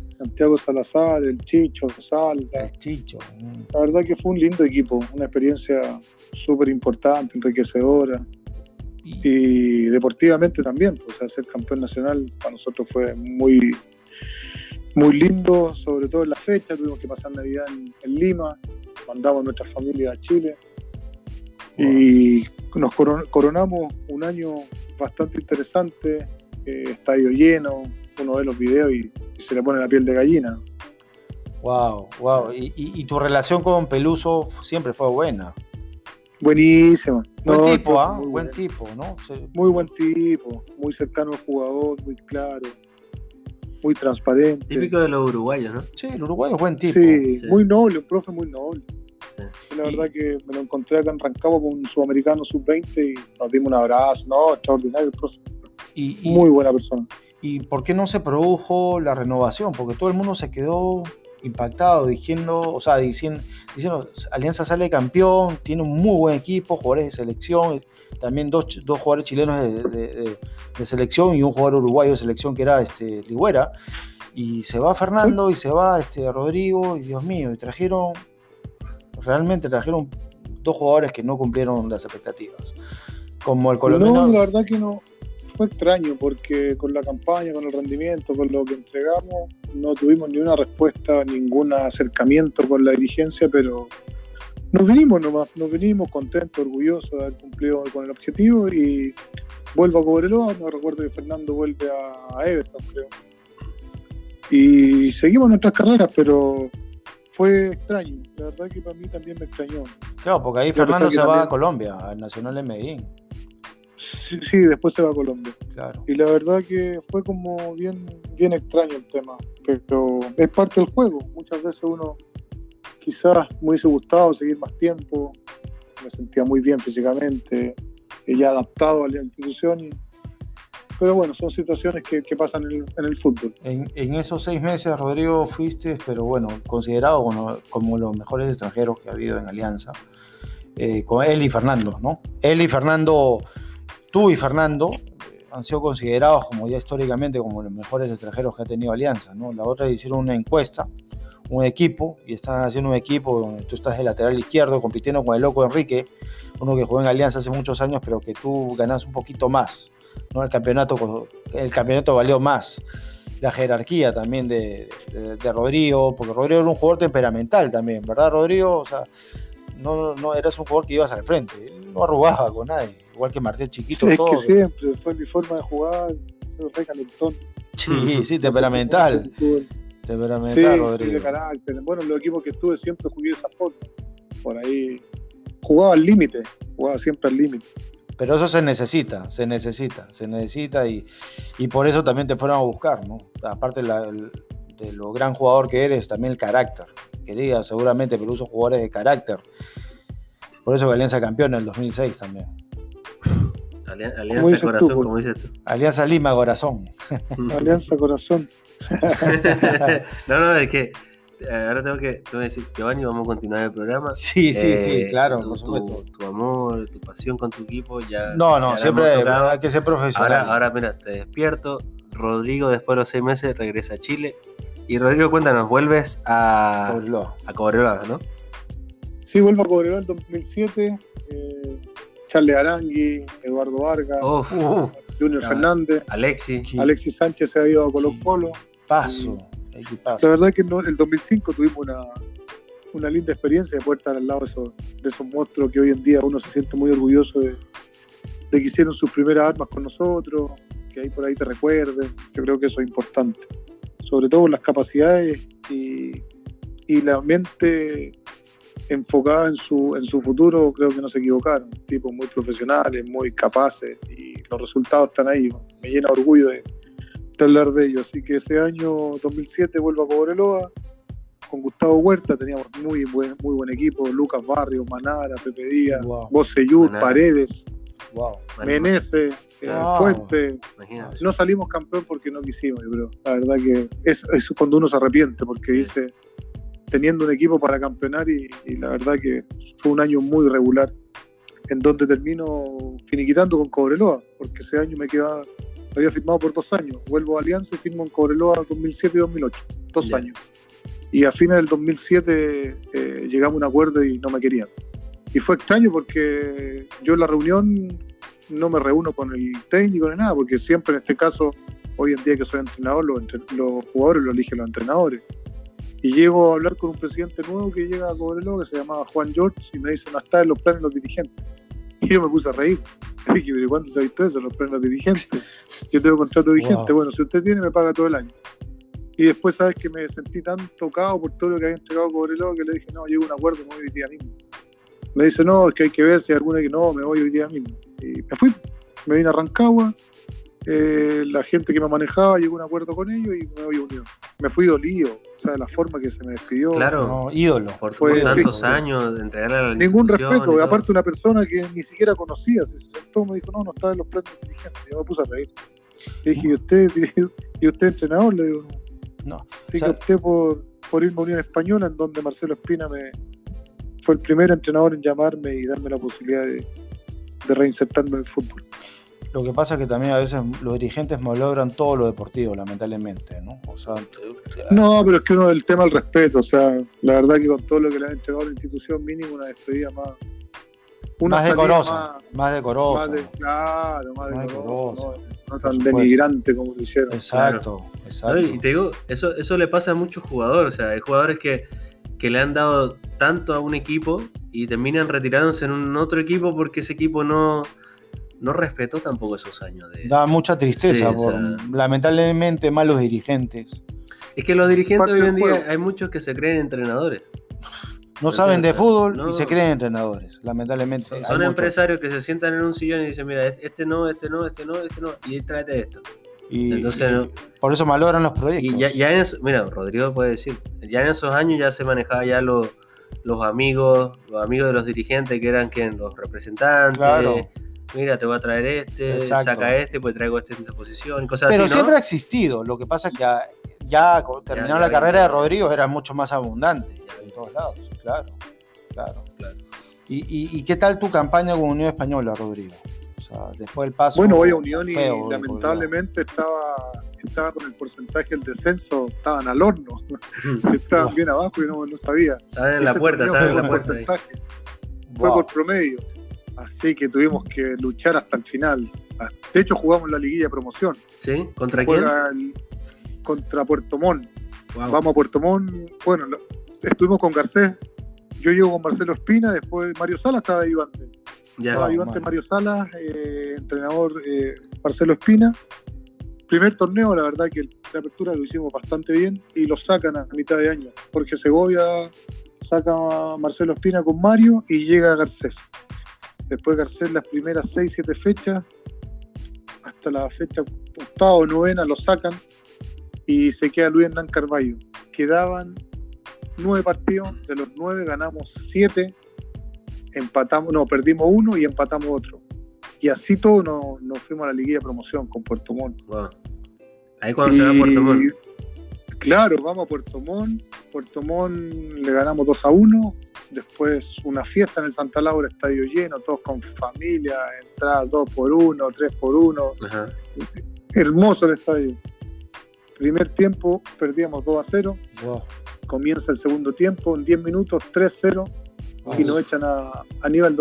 Santiago Salazar, el Chicho, Salta. El Chicho. Mm. La verdad que fue un lindo equipo, una experiencia súper importante, enriquecedora. Y... deportivamente también, pues, ser campeón nacional para nosotros fue muy, muy lindo, sobre todo en la fecha, tuvimos que pasar Navidad en, Lima, mandamos a nuestra familia a Chile y nos coronamos un año bastante interesante, eh, estadio lleno, uno ve los videos y, se le pone la piel de gallina. Wow, wow. ¿Y, tu relación con Peluso siempre fue buena? Buenísima. Buen tipo, ¿ah? Buen tipo, ¿no? Muy buen tipo, muy cercano al jugador, muy claro, muy transparente. Típico de los uruguayos, ¿no? Sí, el uruguayo es buen tipo. Sí, muy noble, un profe muy noble. La verdad que me lo encontré acá en Rancagua con un sudamericano sub-20 y nos dimos un abrazo, ¿no? Extraordinario el profe. Muy buena persona. ¿Y por qué no se produjo la renovación? Porque todo el mundo se quedó impactado, diciendo, o sea, diciendo, diciendo Alianza sale campeón, tiene un muy buen equipo, jugadores de selección, también dos, jugadores chilenos de, selección y un jugador uruguayo de selección que era este, Ligüera. Y se va Fernando y se va este, Rodrigo, y Dios mío, y trajeron, realmente trajeron dos jugadores que no cumplieron las expectativas. Como el colombiano. No, la verdad que no fue extraño porque con la campaña, con el rendimiento, con lo que entregamos, no tuvimos ni una respuesta, ningún acercamiento con la dirigencia, pero nos vinimos nomás, nos vinimos contentos, orgullosos de haber cumplido con el objetivo y vuelvo a Cobreloa, me recuerdo que Fernando vuelve a Everton, creo. Y seguimos nuestras carreras, pero fue extraño, la verdad que para mí también me extrañó. Claro, porque ahí Fernando se va a Colombia, al Nacional de Medellín. Sí, después se va a Colombia. Claro. Y la verdad que fue como bien, bien extraño el tema, pero es parte del juego. Muchas veces uno quizás me hubiese gustado seguir más tiempo, me sentía muy bien físicamente, ya adaptado a la institución. pero bueno, son situaciones que, pasan en el, fútbol. En, esos seis meses, Rodrigo, fuiste, pero bueno, considerado como, como los mejores extranjeros que ha habido en Alianza, eh, con él y Fernando, ¿no? Él y Fernando tú y Fernando eh, han sido considerados como ya históricamente como los mejores extranjeros que ha tenido Alianza, ¿no? La otra hicieron una encuesta, un equipo, y están haciendo un equipo donde tú estás de lateral izquierdo compitiendo con el loco Enrique, uno que jugó en Alianza hace muchos años, pero que tú ganas un poquito más, ¿no? El campeonato, el campeonato valió más. La jerarquía también de, de Rodrigo, porque Rodrigo era un jugador temperamental también, ¿verdad, Rodrigo? O sea, no, no eras un jugador que ibas al frente, él no arrugaba con nadie, igual que Martín Chiquito. Sí, todo, es que siempre, fue mi forma de jugar, re calentón. Sí, sí, temperamental. Temperamental, sí, Rodrigo. Sí, de carácter. Bueno, en los equipos que estuve siempre jugué esa foto. Por ahí jugaba al límite, jugaba siempre al límite. pero eso se necesita, se necesita, se necesita y, por eso también te fueron a buscar, ¿no? Aparte de lo gran jugador que eres, también el carácter. Quería seguramente, pero uso jugadores de carácter. Por eso Alianza campeón en el 2006 también. Alianza Corazón, como dices tú. Alianza Lima Corazón. Alianza Corazón. no, no, es que eh, ahora tengo que, tengo que decir, Giovanni, vamos a continuar el programa. Sí, sí, sí, eh, claro, tu, por supuesto. Tu, amor, tu pasión con tu equipo ya. No, no, siempre hay que ser profesional. Ahora, ahora, mira, te despierto. Rodrigo, después de los seis meses, regresa a Chile. Y Rodrigo, cuéntanos, vuelves a a Cobreloa ¿no? Sí, vuelvo a Cobreloa en 2007. Eh, Charles Arangui, Eduardo Vargas, Junior Fernández, Alexis. Alexis Sánchez se ha ido a Colo Colo. Paso. La verdad es que en el 2005 tuvimos una, linda experiencia de poder estar al lado de esos, de esos monstruos que hoy en día uno se siente muy orgulloso de, que hicieron sus primeras armas con nosotros, que ahí por ahí te recuerden. Yo creo que eso es importante. Sobre todo las capacidades y, la mente enfocada en su, en su futuro, creo que no se equivocaron. Tipos muy profesionales, muy capaces y los resultados están ahí. Me llena orgullo de, hablar de ello. Así que ese año 2007 vuelvo a Cobreloa con Gustavo Huerta, teníamos muy buen, muy buen equipo, Lucas Barrio, Manara, Pepe Díaz, wow. Paredes, wow. Menezes, eh, Fuente. No salimos campeón porque no quisimos, yo La verdad que es, es cuando uno se arrepiente, porque dice, teniendo un equipo para campeonar y, y, la verdad que fue un año muy regular, en donde termino finiquitando con Cobreloa, porque ese año me quedaba había firmado por dos años. Vuelvo a Alianza y firmo en Cobreloa 2007 y 2008, dos años. Y a fines del 2007 eh, llegamos a un acuerdo y no me querían. Y fue extraño porque yo en la reunión no me reúno con el técnico ni nada, porque siempre en este caso, hoy en día que soy entrenador, los, los jugadores lo eligen los entrenadores. Y llego a hablar con un presidente nuevo que llega a Cobreloa, que se llamaba Juan George, y me dice, no está en los planes los dirigentes. Y yo me puse a reír. dije, pero ¿cuándo se ha visto eso? Los planes los dirigentes. Yo tengo contrato vigente. Bueno, si usted tiene, me paga todo el año. Y después, ¿sabes que Me sentí tan tocado por todo lo que había entregado Cobreloa que le dije, no, llego a un acuerdo, me voy hoy día mismo. Me dice, no, es que hay que ver si hay alguna que no, me voy hoy día mismo. Y me fui, me vine a Rancagua, eh, la gente que me manejaba llegó a un acuerdo con ellos y me voy a unión. Me fui dolido, sea, de la forma que se me despidió. Claro, ídolo. Por, tantos años de entregarle a la Ningún respeto, aparte una persona que ni siquiera conocía, se sentó me dijo, no, no está en los planes dirigentes. Yo me puse a reír. Le dije, ¿y usted, ¿y usted entrenador? Le digo, no. Así que opté por, por irme a Unión Española, en donde Marcelo Espina me fue el primer entrenador en llamarme y darme la posibilidad de, de reinsertarme en el fútbol. Lo que pasa es que también a veces los dirigentes malogran todo lo deportivo, lamentablemente, ¿no? no, pero es que uno el tema del respeto, o sea, la verdad que con todo lo que le ha entregado la institución, mínimo una despedida más. Una más decorosa, más, decorosa. claro, más, decorosa, no, tan denigrante como lo hicieron. Exacto, exacto. y te digo, eso, eso le pasa a muchos jugadores, o sea, hay jugadores que, que le han dado tanto a un equipo y terminan retirándose en un otro equipo porque ese equipo no no respetó tampoco esos años. De... Da mucha tristeza, por, lamentablemente malos dirigentes. Es que los dirigentes hoy en día hay muchos que se creen entrenadores. No saben de fútbol y se creen entrenadores, lamentablemente. Son, empresarios que se sientan en un sillón y dicen, mira, este no, este no, este no, este no, y tráete esto. Y, Entonces, por eso malogran los proyectos. Y ya, en mira, Rodrigo puede decir, ya en esos años ya se manejaba ya los, los amigos, los amigos de los dirigentes que eran quien los representantes. Claro mira, te voy a traer este, saca este, pues traigo este en esta posición, cosas Pero así. Pero siempre ha existido, lo que pasa es que ya, terminando la carrera de Rodrigo era mucho más abundante en todos lados, claro, claro. claro. ¿Y, qué tal tu campaña con Unión Española, Rodrigo? O sea, después del paso. Bueno, voy a Unión y lamentablemente estaba, estaba con el porcentaje del descenso, estaban al horno, estaban bien abajo y no, no sabía. Estaban en la puerta, estaban en la puerta. Fue por promedio. Así que tuvimos que luchar hasta el final. De hecho, jugamos la liguilla de promoción. ¿Sí? ¿Contra quién? contra Puerto Montt. Vamos a Puerto Montt. Bueno, estuvimos con Garcés. Yo llego con Marcelo Espina. Después Mario Salas estaba ahí Ya, estaba ayudante Mario Salas, eh, entrenador eh, Marcelo Espina. Primer torneo, la verdad que la apertura lo hicimos bastante bien y lo sacan a mitad de año. Porque Segovia saca a Marcelo Espina con Mario y llega a Garcés. Después Garcés las primeras 6, 7 fechas, hasta la fecha octava o novena lo sacan y se queda Luis Hernán Carballo. Quedaban nueve partidos, de los nueve ganamos siete, empatamos, no, perdimos uno y empatamos otro. Y así todo nos, fuimos a la liguilla de promoción con Puerto Montt. Ahí cuando se va Puerto Montt. Claro, vamos a Puerto Montt. Puerto Montt le ganamos 2 a 1. Después una fiesta en el Santa Laura, estadio lleno, todos con familia, entradas 2 por 1, 3 por 1. Hermoso el estadio. Primer tiempo perdíamos 2 a 0. Comienza el segundo tiempo, en 10 minutos 3-0 y nos echan a Aníbal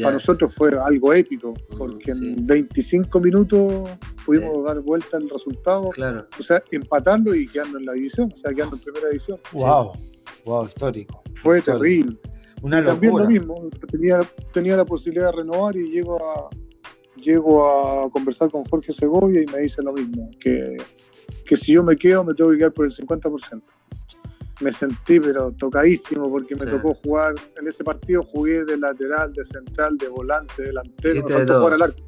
Para nosotros fue algo épico, mm, porque en 25 minutos pudimos dar vuelta al resultado. Claro. O sea, empatarlo y quedando en la división, o sea, quedando en primera división. Wow, wow, histórico. Fue terrible. Una y también lo mismo, tenía, tenía la posibilidad de renovar y llego a, llego a conversar con Jorge Segovia y me dice lo mismo, que, que si yo me quedo me tengo que quedar por el 50% me sentí pero tocadísimo porque me tocó jugar, en ese partido jugué de lateral, de central, de volante, delantero, me faltó jugar al arco.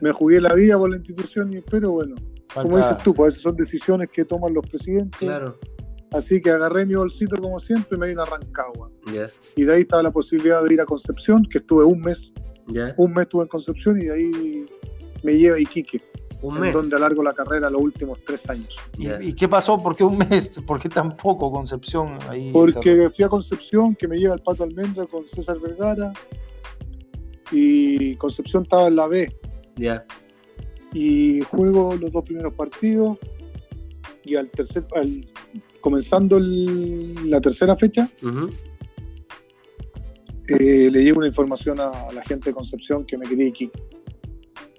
Me jugué la vida por la institución, pero bueno, como dices tú, pues esas son decisiones que toman los presidentes. Claro. Así que agarré mi bolsito como siempre y me vine a Rancagua. Y de ahí estaba la posibilidad de ir a Concepción, que estuve un mes. Un mes estuve en Concepción y de ahí me lleva a Iquique. Un mes. donde alargo la carrera los últimos tres años. ¿Y, qué pasó? ¿Por qué un mes? ¿Por qué tan poco Concepción? Ahí Porque fui a Concepción, que me lleva el Pato Almendra con César Vergara, y Concepción estaba en la B. Ya. Y juego los dos primeros partidos, y al tercer, comenzando la tercera fecha, eh, le llevo una información a la gente de Concepción que me quería aquí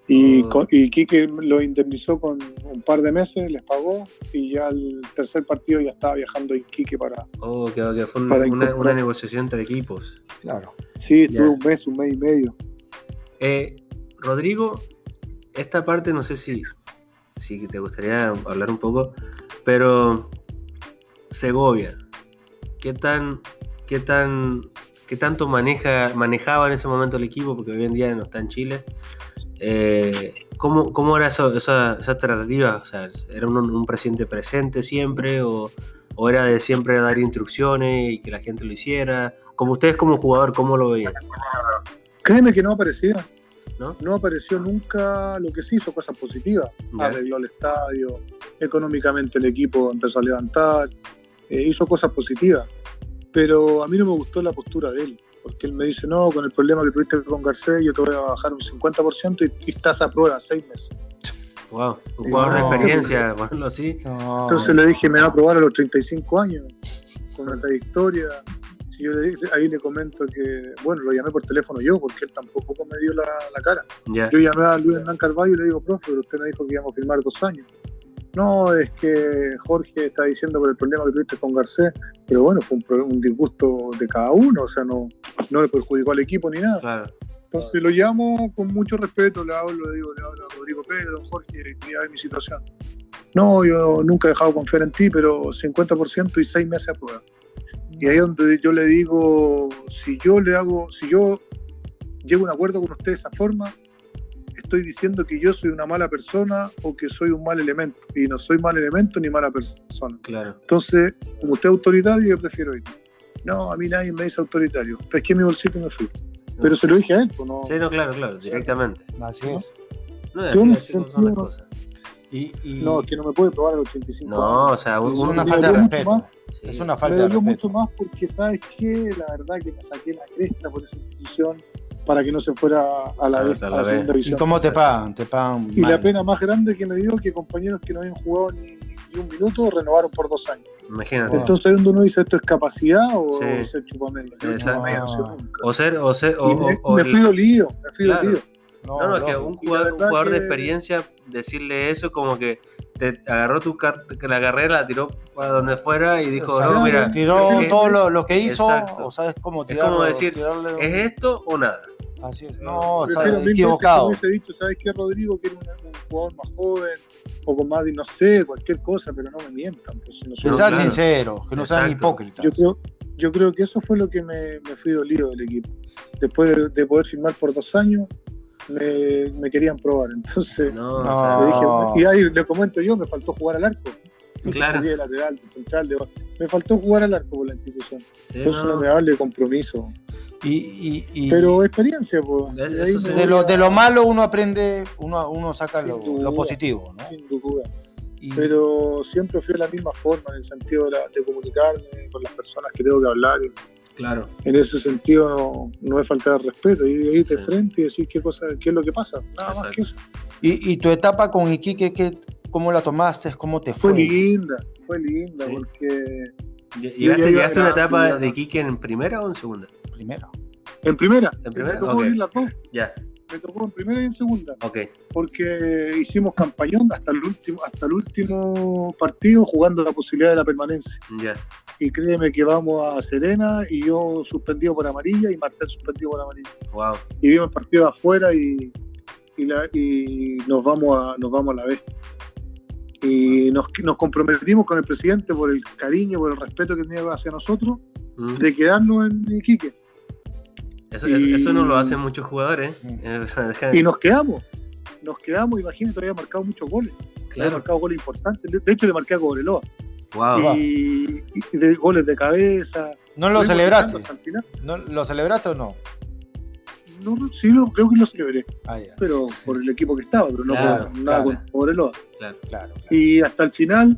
y, y Quique lo indemnizó con un par de meses, les pagó y ya el tercer partido ya estaba viajando Quique para. Oh, que, fue una, negociación entre equipos. Claro. Sí, estuve un mes, un mes y medio. Eh, Rodrigo, esta parte no sé si, si te gustaría hablar un poco, pero Segovia, ¿qué tan, qué tan, qué tanto maneja, manejaba en ese momento el equipo? Porque hoy en día no está en Chile. Eh, ¿cómo, ¿cómo, era eso, esa, esa tratativa? O sea, ¿Era un, presidente presente siempre o, o, era de siempre dar instrucciones y que la gente lo hiciera? Como ustedes como jugador, ¿cómo lo veían? Créeme que no aparecía. ¿No? no apareció nunca lo que sí hizo cosas positivas. Arregló el estadio, económicamente el equipo empezó a levantar, eh, hizo cosas positivas. Pero a mí no me gustó la postura de él porque él me dice, no, con el problema que tuviste con Garcés, yo te voy a bajar un 50% y, estás a prueba seis meses. Wow, un jugador de experiencia, bueno, así. Entonces le dije, me va a probar a los 35 años, con una trayectoria. Si yo le, ahí le comento que, bueno, lo llamé por teléfono yo, porque él tampoco me dio la, cara. Yo llamé a Luis Hernán Carvalho y le digo, profe, pero usted me dijo que íbamos a firmar dos años. No, es que Jorge está diciendo por el problema que tuviste con Garcés, pero bueno, fue un, disgusto de cada uno, o sea, no, no le perjudicó al equipo ni nada. Entonces lo llamo con mucho respeto, le hablo, le digo, le hablo a Rodrigo Pérez, don Jorge, quería ver mi situación. No, yo nunca he dejado confiar en ti, pero 50% y seis meses a prueba. Y ahí es donde yo le digo, si yo le hago, si yo llego a un acuerdo con usted de esa forma, estoy diciendo que yo soy una mala persona o que soy un mal elemento. Y no soy mal elemento ni mala persona. Claro. Entonces, como usted es autoritario, yo prefiero ir. No, a mí nadie me dice autoritario. Pesqué mi bolsito y me fui. Pero se lo dije a él. Pues no... Sí, no, claro, claro, directamente. Así es. No, sentí... Y, y... No, es que no me puede probar el 85 No, o sea, es una falta de respeto. Más, Es una falta me dolió mucho más porque, ¿sabes qué? La verdad que me saqué la cresta por esa institución para que no se fuera a la, vez, a la, segunda división. ¿Y cómo te pagan? Te pagan y la pena más grande que me dio que compañeros que no habían jugado ni, un minuto renovaron por dos años. Imagínate. Entonces uno dice esto es capacidad o ser chupamedia. o ser, o ser, o, me, fui dolido, me fui dolido. No, no, es que un jugador, un jugador de experiencia, decirle eso como que te agarró tu la carrera, la tiró para donde fuera y dijo, no, mira. Tiró todo lo, que hizo, o sabes cómo tirarlo, Es como decir, ¿es esto o nada? Así es. No, está equivocado. hubiese dicho, ¿sabes qué, Rodrigo? Que era un, jugador más joven o con más, no sé, cualquier cosa, pero no me mientan. Pues, no que sean sinceros, que no sean hipócritas. Yo creo, yo creo que eso fue lo que me, me fui dolido del equipo. después de, poder firmar por dos años, me, querían probar. Entonces, no, le dije, y ahí le comento yo, me faltó jugar al arco. Claro. De lateral, de central, de... me faltó jugar al arco por la institución. Entonces no. me hable de compromiso. Y, Pero experiencia, pues. De, lo, de lo malo uno aprende, uno, uno saca lo, positivo, ¿no? Sin duda. Pero siempre fui de la misma forma, en el sentido de, comunicarme con las personas que tengo que hablar. Claro. En ese sentido no, no es falta de respeto, y de irte frente y decir qué, cosa, qué es lo que pasa, nada más que eso. ¿Y, tu etapa con Iquique, qué, cómo la tomaste? ¿Cómo te fue? Fue linda, fue linda, porque... ¿Llegaste, a una etapa de Iquique en primera o en segunda? Primera. En primera. En primera. Me tocó las dos. Ya. Me tocó en primera y en segunda. Ok. Porque hicimos campañón hasta el último, hasta el último partido jugando la posibilidad de la permanencia. Ya. Y créeme que vamos a Serena y yo suspendido por amarilla y Martel suspendido por amarilla. Wow. Y vimos el partido afuera y, y, nos vamos a nos vamos a la vez. Y nos, nos comprometimos con el presidente por el cariño, por el respeto que tenía hacia nosotros, mm. de quedarnos en Iquique. Eso, eso no lo hacen muchos jugadores. ¿eh? y nos quedamos. Nos quedamos, imagínate, había marcado muchos goles. Había marcado goles importantes. De hecho, le marqué a Cobreloa. Wow. Y, de goles de cabeza. ¿No lo celebraste? ¿No, ¿Lo celebraste o no? No, sí, lo, creo que lo celebré. Ah, pero por el equipo que estaba, pero no por nada con Cobreloa. Claro, claro, Y hasta el final,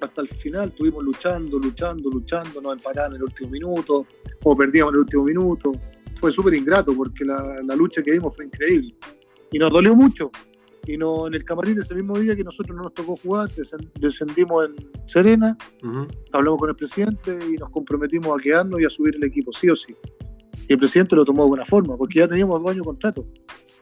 hasta el final estuvimos luchando, luchando, luchando, nos empataban en el último minuto, o perdíamos en el último minuto fue súper ingrato porque la, lucha que dimos fue increíble. Y nos dolió mucho. Y no, en el camarín ese mismo día que nosotros no nos tocó jugar, descendimos en Serena, hablamos con el presidente y nos comprometimos a quedarnos y a subir el equipo, sí o sí. Y el presidente lo tomó de buena forma, porque ya teníamos dos años de contrato.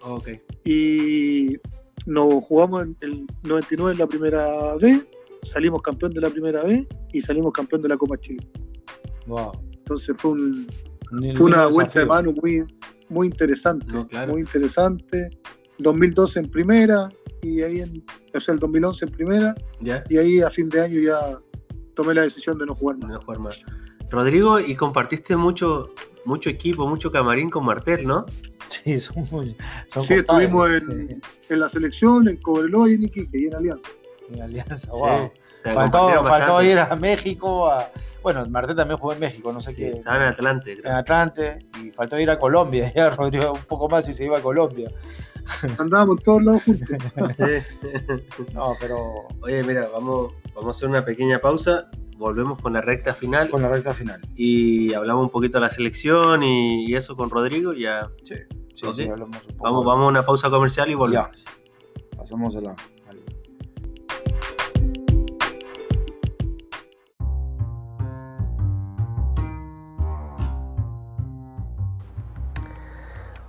Okay. Y nos jugamos en el 99 en la primera B, salimos campeón de la primera B y salimos campeón de la Copa Chile. Wow. Entonces fue un, fue una vuelta de mano muy, muy interesante, muy interesante. 2012 en primera y ahí en, o sea, el 2011 en primera y ahí a fin de año ya tomé la decisión de no jugar más. Rodrigo, y compartiste mucho, mucho equipo, mucho camarín con Martel, ¿no? Sí, son muy, sí estuvimos en, en, la selección, en Cobreloa y en Iquique y en Alianza. En Alianza, wow. Faltó, faltó ir a México a bueno, Martel también jugó en México, no sé qué. Estaba en Atlante, creo. En Atlante, y faltó ir a Colombia, ya Rodrigo un poco más y se iba a Colombia. Andábamos todos lados juntos. sí. no, pero. Oye, mira, vamos, vamos a hacer una pequeña pausa. Volvemos con la recta final. Con la recta final. Y hablamos un poquito de la selección y, eso con Rodrigo. Ya. Sí, sí, sí, Vamos, vamos a una pausa comercial y volvemos. Ya. Pasamos a la.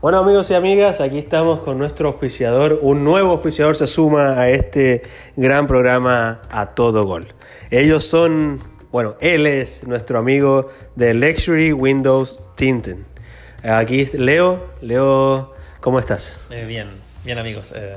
Bueno amigos y amigas, aquí estamos con nuestro auspiciador. Un nuevo auspiciador se suma a este gran programa a todo gol. Ellos son, bueno, él es nuestro amigo de Luxury Windows Tinten. Aquí Leo. Leo, ¿cómo estás? Eh, bien, bien amigos. Eh,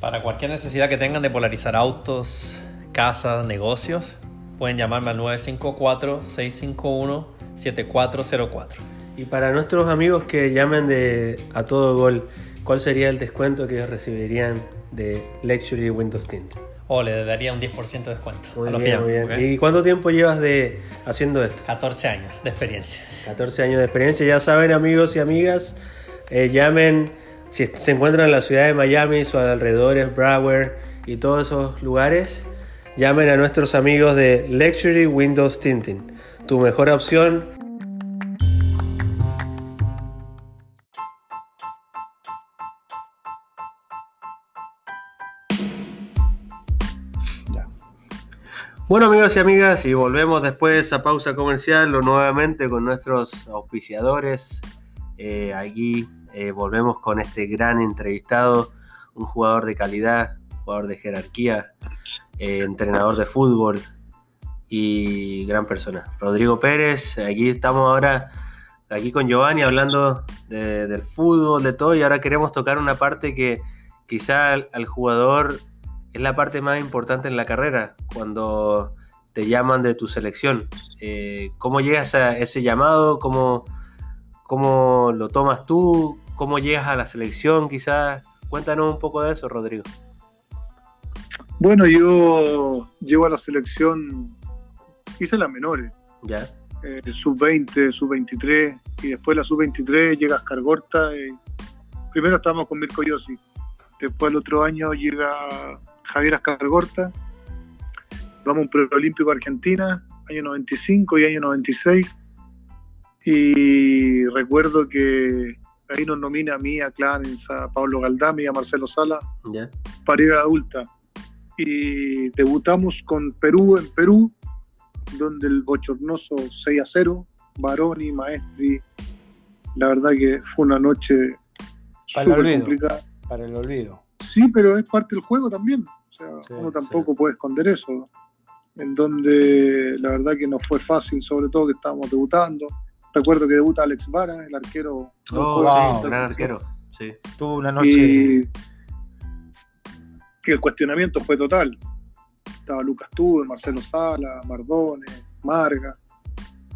para cualquier necesidad que tengan de polarizar autos, casas, negocios, pueden llamarme al 954-651-7404. Y para nuestros amigos que llamen de a todo gol, ¿cuál sería el descuento que ellos recibirían de Luxury Windows Tint? O oh, le daría un 10% de descuento. Muy bien, muy bien. ¿Y cuánto tiempo llevas de haciendo esto? 14 años de experiencia. 14 años de experiencia. Ya saben, amigos y amigas, eh, llamen si se encuentran en la ciudad de Miami, sus alrededores, Broward y todos esos lugares. Llamen a nuestros amigos de Luxury Windows Tinting. Tu mejor opción Bueno amigos y amigas, y volvemos después de esa pausa comercial nuevamente con nuestros auspiciadores. Eh, aquí eh, volvemos con este gran entrevistado, un jugador de calidad, jugador de jerarquía, eh, entrenador de fútbol y gran persona. Rodrigo Pérez, aquí estamos ahora, aquí con Giovanni hablando del fútbol, de todo, y ahora queremos tocar una parte que quizá al jugador es la parte más importante en la carrera, cuando te llaman de tu selección. Eh, ¿Cómo llegas a ese llamado? ¿Cómo, ¿Cómo lo tomas tú? ¿Cómo llegas a la selección quizás? Cuéntanos un poco de eso, Rodrigo. Bueno, yo llego a la selección, hice las menores. Ya. Eh, sub-20, sub-23, y después la sub-23 llega a. Y primero estábamos con Mirko Yossi. Después el otro año llega Javier Escargorta. Vamos a un preolímpico a Argentina, año 95 y año 96. Y recuerdo que ahí nos nomina a mí, a Clarence, a Pablo Galdami, a Marcelo Sala para ir a la adulta. Y debutamos con Perú en Perú, donde el bochornoso 6 a 0, Baroni, Maestri. La verdad que fue una noche súper complicada. Para el olvido. Sí, pero es parte del juego también. O sea, uno tampoco puede esconder eso. En donde la verdad que no fue fácil, sobre todo que estábamos debutando. Recuerdo que debuta Alex Vara, el arquero. Oh, gran arquero. Sí. Tuvo una noche. Y, el cuestionamiento fue total. Estaba Lucas Tudo, Marcelo Sala, Mardone, Marga.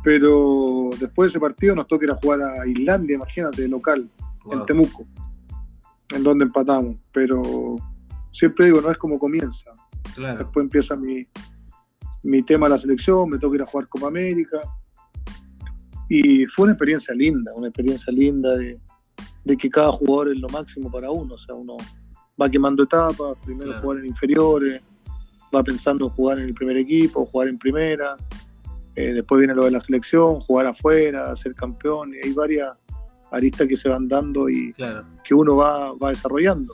Pero después de ese partido nos toca ir a jugar a Islandia, imagínate, local, en Temuco, en donde empatamos. Pero siempre digo, no es como comienza. Después empieza mi, mi tema de la selección, me toca ir a jugar Copa América y fue una experiencia linda, una experiencia linda de, que cada jugador es lo máximo para uno. O sea, uno va quemando etapas, primero jugar en inferiores, va pensando en jugar en el primer equipo, jugar en primera. Eh, después viene lo de la selección, jugar afuera, ser campeón. Y hay varias aristas que se van dando y que uno va, va desarrollando.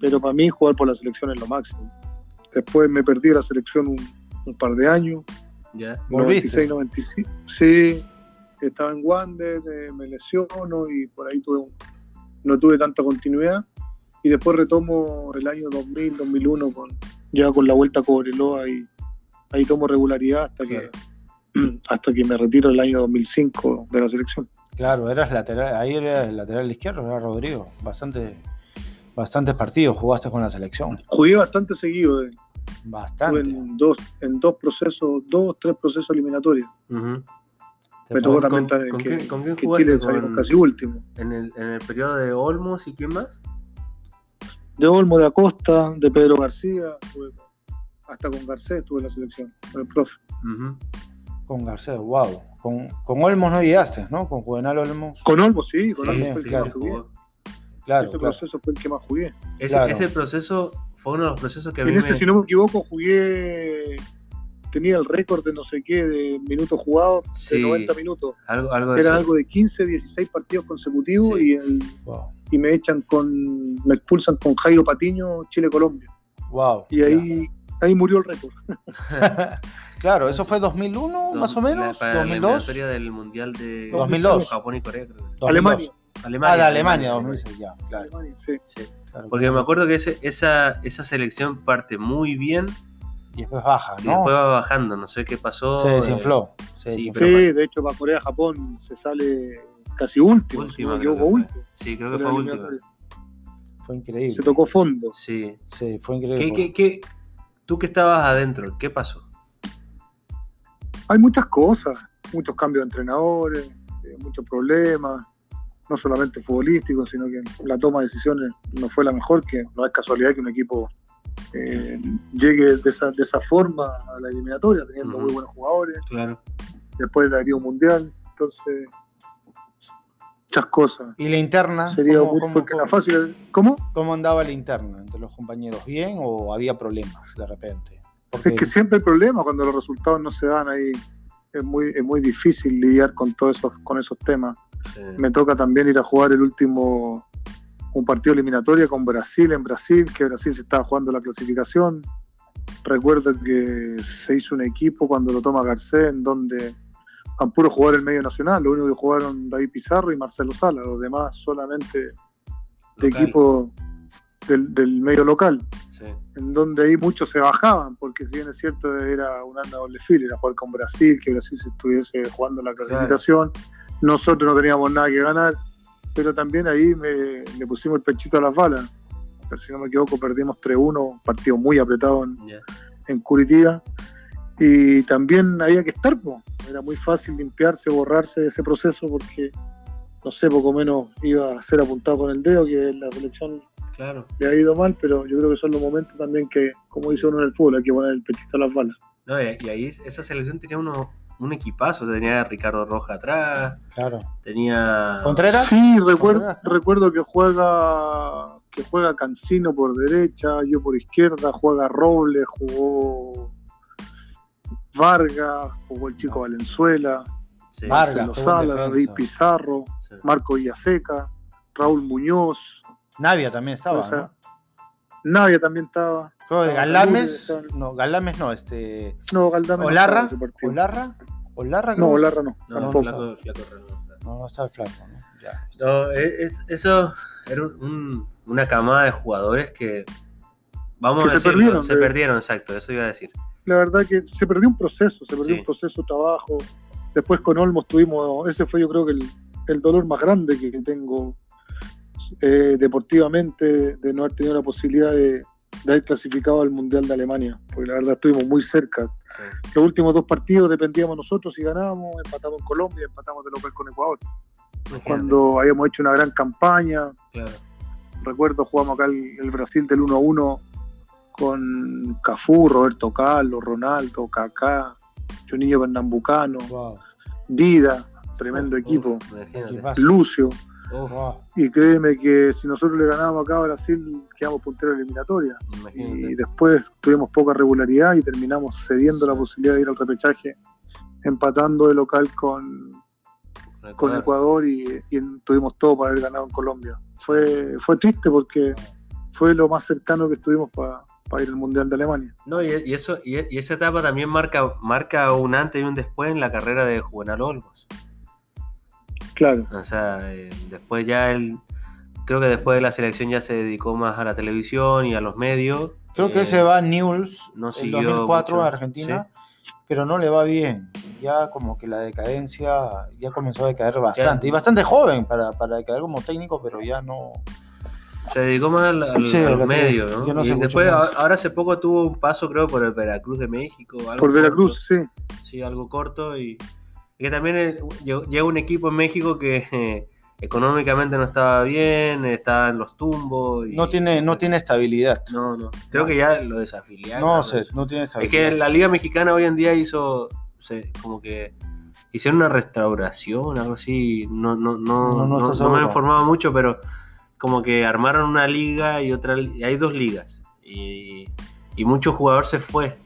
Pero para mí jugar por la selección es lo máximo. Después me perdí la selección un, par de años. ¿Ya? 96, 95. Sí, estaba en Wander, eh, me lesiono y por ahí tuve no tuve tanta continuidad. Y después retomo el año 2000, 2001 con, ya con la vuelta a Cobreloa y ahí tomo regularidad hasta que hasta que me retiro el año 2005 de la selección. Claro, eras lateral, ahí eras lateral izquierdo, era Rodrigo, bastante bastantes partidos jugaste con la selección. Jugué bastante seguido, de, bastante. En dos, en dos procesos, dos, tres procesos eliminatorios. Me tocó también estar ¿con, que, ¿con quién que Chile salió casi último. En el, en el periodo de Olmos y quién más? De Olmo, de Acosta, de Pedro García, hasta con Garcés estuve en la selección, con el profe. Con Garcés, wow. Con, con, Olmos no llegaste, ¿no? Con Juvenal Olmos. Con Olmos, sí, con Olmos fue el. Claro, ese proceso fue el que más jugué. Ese, ese proceso fue uno de los procesos que a en ese, si no me equivoco, jugué tenía el récord de no sé qué, de minutos jugados, de 90 minutos. Algo, algo Era algo de 15, 16 partidos consecutivos y, y me echan con, me expulsan con Jairo Patiño, Chile-Colombia. Wow. Y ahí, ahí murió el récord. claro, eso fue 2001 más o menos, la, 2002. La historia del Mundial de 2002. Japón y Corea. Alemania. Alemania. Ah, de Alemania, 2006, ya, claro. Alemania, sí. sí. Porque me acuerdo que ese, esa, esa selección parte muy bien y después baja, ¿no? Y después va bajando, no sé qué pasó. Se desinfló. sí, de hecho para Corea-Japón se sale casi último. Última, si no último. Sí, creo que fue último. Fue increíble. Se tocó fondo. Sí. Sí, fue increíble. ¿Qué, qué, qué, tú que estabas adentro, ¿qué pasó? Hay muchas cosas, muchos cambios de entrenadores, eh, muchos problemas, no solamente futbolísticos, sino que la toma de decisiones no fue la mejor, que no es casualidad que un equipo eh, llegue de esa, de esa forma a la eliminatoria, teniendo muy buenos jugadores. Claro. Después daría un mundial, entonces muchas cosas. ¿Y la interna? Sería ¿cómo, porque la fácil. ¿Cómo? ¿Cómo andaba la interna entre los compañeros? ¿Bien o había problemas de repente? Es que siempre hay problemas cuando los resultados no se dan ahí. Es muy, es muy difícil lidiar con todos esos, con esos temas. Me toca también ir a jugar el último un partido eliminatorio con Brasil en Brasil, que Brasil se estaba jugando la clasificación. Recuerdo que se hizo un equipo cuando lo toma Garcés, en donde han puro jugar el medio nacional, lo único que jugaron David Pizarro y Marcelo Sala, los demás solamente de equipo del, medio local, en donde ahí muchos se bajaban, porque si bien es cierto era un anda doble fila, era jugar con Brasil, que Brasil se estuviese jugando la clasificación, nosotros no teníamos nada que ganar, pero también ahí me, le pusimos el pechito a las balas. Pero si no me equivoco, perdimos 3-1, partido muy apretado en, Curitiba. Y también había que estar, era muy fácil limpiarse, borrarse de ese proceso porque no sé, poco menos iba a ser apuntado con el dedo, que la selección Claro. le ha ido mal, pero yo creo que son los momentos también que, como dice uno en el fútbol, hay que poner el pechito a las balas. No, y, y ahí esa selección tenía uno, un equipazo. Tenía a Ricardo Roja atrás, Claro. tenía. ¿Contreras? Sí, recuerdo, recuerdo que juega que juega Cancino por derecha, yo por izquierda, juega Robles, jugó Vargas, jugó el chico Valenzuela, Sí, Vargas. David Pizarro, sí. Marco Villaseca, Raúl Muñoz, Navia también estaba, o sea, ¿no? Navia también estaba. Creo que estaba Galames, estaba- no, Galames no, este. No, Galdame no estaba en Olarra, ese partido. Olarra, Olarra, No. Olarra no, No, tampoco. flaco, flaco Renato. No, no está el flaco, ¿no? Ya. No, e, es, eso era un- un- una camada de jugadores que. Vamos Que a se perdieron, Se de- perdieron, exacto, eso iba a decir. la verdad que se perdió un proceso, se perdió Sí. un proceso de trabajo. Después con Olmos tuvimos, ese fue yo creo que el, el dolor más grande que tengo eh, deportivamente de no haber tenido la posibilidad de, de haber clasificado al Mundial de Alemania, porque la verdad estuvimos muy cerca. Sí. Los últimos dos partidos dependíamos nosotros si ganábamos, empatamos en Colombia, empatamos de local con Ecuador. Imagínate, Cuando habíamos hecho una gran campaña, claro. recuerdo jugamos acá el, el Brasil del 1-1 con Cafú, Roberto Carlos, Ronaldo, Kaká, Juninho Pernambucano, Wow. Dida, tremendo equipo. Lucio, Uf, Wow. y créeme que si nosotros le ganábamos acá a Brasil, quedamos punteros de eliminatoria. imagínate. Y después tuvimos poca regularidad y terminamos cediendo la posibilidad de ir al repechaje, empatando de local con, con Ecuador y, tuvimos todo para haber ganado en Colombia. Fue, fue triste porque fue lo más cercano que estuvimos para ir al Mundial de Alemania. No, y, y eso, y, y esa etapa también marca, marca un antes y un después en la carrera de Juvenal Olmos. Claro, O sea, eh, después ya él, creo que después de la selección ya se dedicó más a la televisión y a los medios. Creo que Eh, se va a Newell's no en siguió 2004 mucho, a Argentina, pero no le va bien. Ya como que la decadencia ya comenzó a decaer bastante. Y bastante joven para, para decaer como técnico, pero ya no. Se dedicó más al, al- Sí, a los medios, ¿no? Y después, a- ahora hace poco tuvo un paso, creo, por el Veracruz de México. algo por corto. Veracruz, sí. Sí, algo corto. Y, y que también eh, llega un equipo en México que eh, económicamente no estaba bien, estaba en los tumbos. y- No tiene, no tiene estabilidad. No, no. Creo que ya lo desafiliaron. No sé, no tiene Es estabilidad. que la Liga Mexicana hoy en día hizo, se- como que hicieron una restauración, algo así. No, no, no, No, me he informado mucho, pero como que armaron una liga y otra, y hay dos ligas. Y, y mucho jugador se fue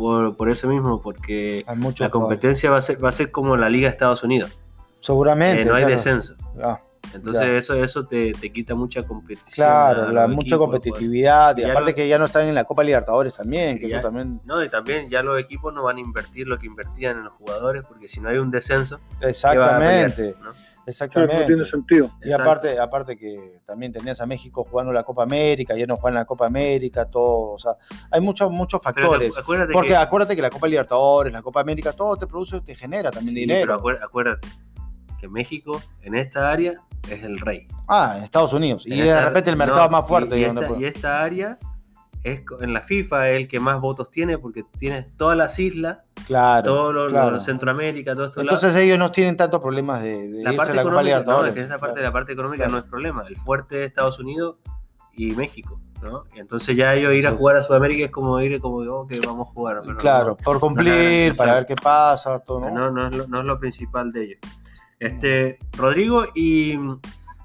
por, por eso mismo, porque la competencia va a ser, va a ser como la Liga de Estados Unidos. Seguramente. Eh, no hay claro. descenso. Ah, Entonces eso, eso te, te quita mucha competición. claro, la, mucha equipos, competitividad. Y aparte lo- que ya no están en la Copa Libertadores también, que ya- eso también. No, y también ya los equipos no van a invertir lo que invertían en los jugadores, porque si no hay un descenso, ¿qué vas a Exactamente, pelear, no? Claro, exactamente. no tiene sentido. Y Exacto. aparte, aparte que también tenías a México jugando la Copa América, ya no juegan la Copa América, todo, o sea, hay muchos, muchos factores. te- acuérdate Porque que, acuérdate que la Copa Libertadores, la Copa América, todo te produce, te genera también sí, dinero. pero acuérdate, que México en esta área es el rey. Ah, en Estados Unidos. Y de repente el mercado no, más fuerte. Y, y donde esta, puede- y esta área es en la FIFA es el que más votos tiene, porque tienes todas las islas, claro. todo lo. Centroamérica, todo esto. Entonces ellos no tienen tantos problemas de, de la irse parte a la Copa económica, no, es que esa parte de la parte económica Claro. no es problema. El fuerte es Estados Unidos y México, ¿no? Y entonces ya ellos ir a jugar a Sudamérica es como ir como oh, que vamos a jugar. pero Claro, no, por cumplir, para ver qué pasa, todo, ¿no? no, no es lo, no es lo principal de ellos. Este, Rodrigo, y mm,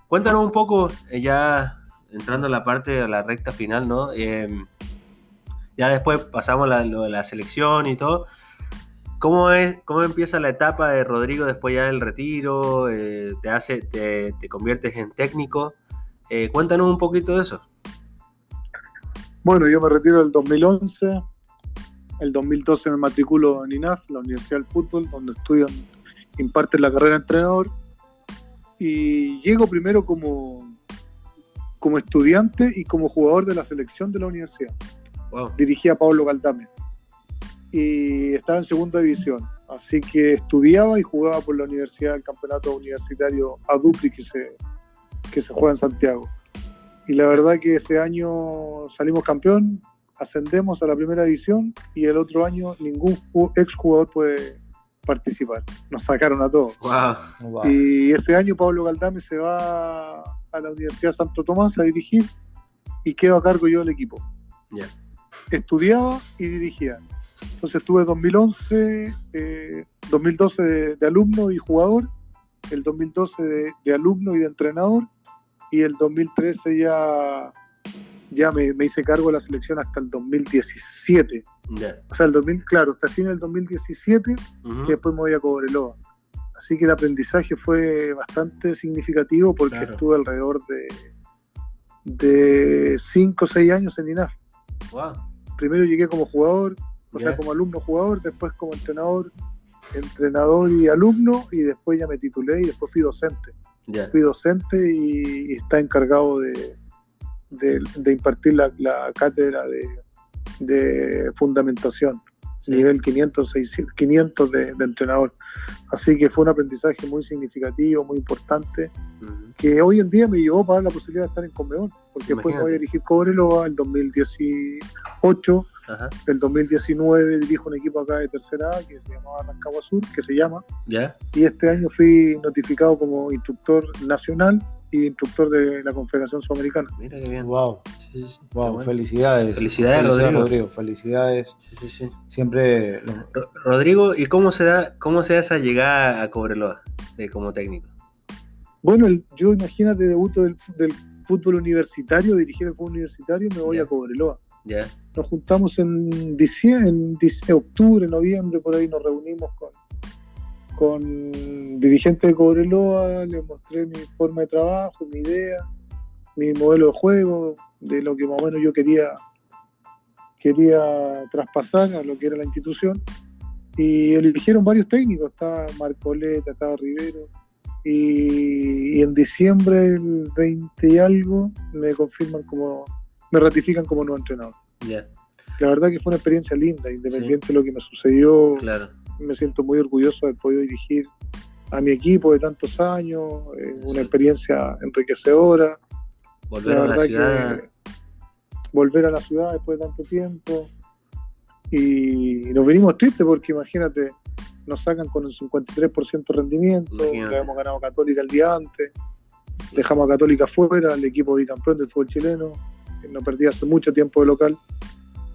cuéntanos un poco, eh, ya entrando a la parte, a la recta final, ¿no? Eh, ya después pasamos la, lo de la selección y todo. ¿Cómo, es, ¿Cómo empieza la etapa de Rodrigo después ya del retiro? Eh, te, hace, te, te conviertes en técnico. Eh, cuéntanos un poquito de eso. Bueno, yo me retiro del 2011. El 2012 me matriculo en INAF, la Universidad del Fútbol, donde estudian, imparten la carrera de entrenador. Y llego primero como, como estudiante y como jugador de la selección de la universidad. Wow. dirigía a Pablo Galdame y estaba en segunda división. Así que estudiaba y jugaba por la universidad, el campeonato universitario ADUPRI que se, que se juega en Santiago. Y la verdad que ese año salimos campeón, ascendemos a la primera división y el otro año ningún ju- exjugador puede, participar. Nos sacaron a todos. Y ese año Pablo Galdame se va a la Universidad Santo Tomás a dirigir y quedo a cargo yo del equipo. Estudiaba y dirigía. Entonces estuve 2011, 2012 eh, de, alumno y jugador, el 2012 de, alumno y de entrenador, y el 2013 ya, ya me, hice cargo de la selección hasta el 2017. O sea, el 2000, claro, hasta el fin del 2017, que después me voy a Cobreloa. Así que el aprendizaje fue bastante significativo porque estuve alrededor de 5 o 6 años en INAF. Primero llegué como jugador, o sea, como alumno jugador, después como entrenador, entrenador y alumno, y después ya me titulé y después fui docente. Fui docente y, está encargado de, de, impartir la, cátedra de, fundamentación, nivel 500, 500 de, entrenador. Así que fue un aprendizaje muy significativo, muy importante, que hoy en día me llevó para la posibilidad de estar en Conmebol, porque después me voy a dirigir Cobreloa el 2018 el 2019 dirijo un equipo acá de tercera A que se llamaba Rancagua Sur, que se llama. Y este año fui notificado como instructor nacional y instructor de la Confederación Sudamericana. Mira qué bien. Wow. wow. Felicidades. Felicidades, Rodrigo. Felicidades. Siempre. Rodrigo, ¿y cómo se da, cómo se da esa llegada a Cobreloa de, como técnico? Bueno, yo imagínate, debuto del, del fútbol universitario, dirigir el fútbol universitario, me voy a Cobreloa. Nos juntamos en diciembre, en octubre, noviembre, por ahí nos reunimos con, con dirigentes de Cobreloa, les mostré mi forma de trabajo, mi idea, mi modelo de juego, de lo que más o menos yo quería, quería traspasar a lo que era la institución. Y eligieron varios técnicos, estaba Marcoleta, estaba Rivero, y, y, en diciembre el 20 y algo me confirman como me ratifican como nuevo entrenador. La verdad que fue una experiencia linda, independiente de lo que me sucedió. Claro. Me siento muy orgulloso de haber podido dirigir a mi equipo de tantos años, eh, una experiencia enriquecedora. Volver a la ciudad. volver a la ciudad después de tanto tiempo. Y, nos venimos tristes porque imagínate, nos sacan con el 53% de rendimiento, le habíamos ganado a Católica el día antes, dejamos a Católica fuera, el equipo bicampeón del fútbol chileno no perdí hace mucho tiempo de local.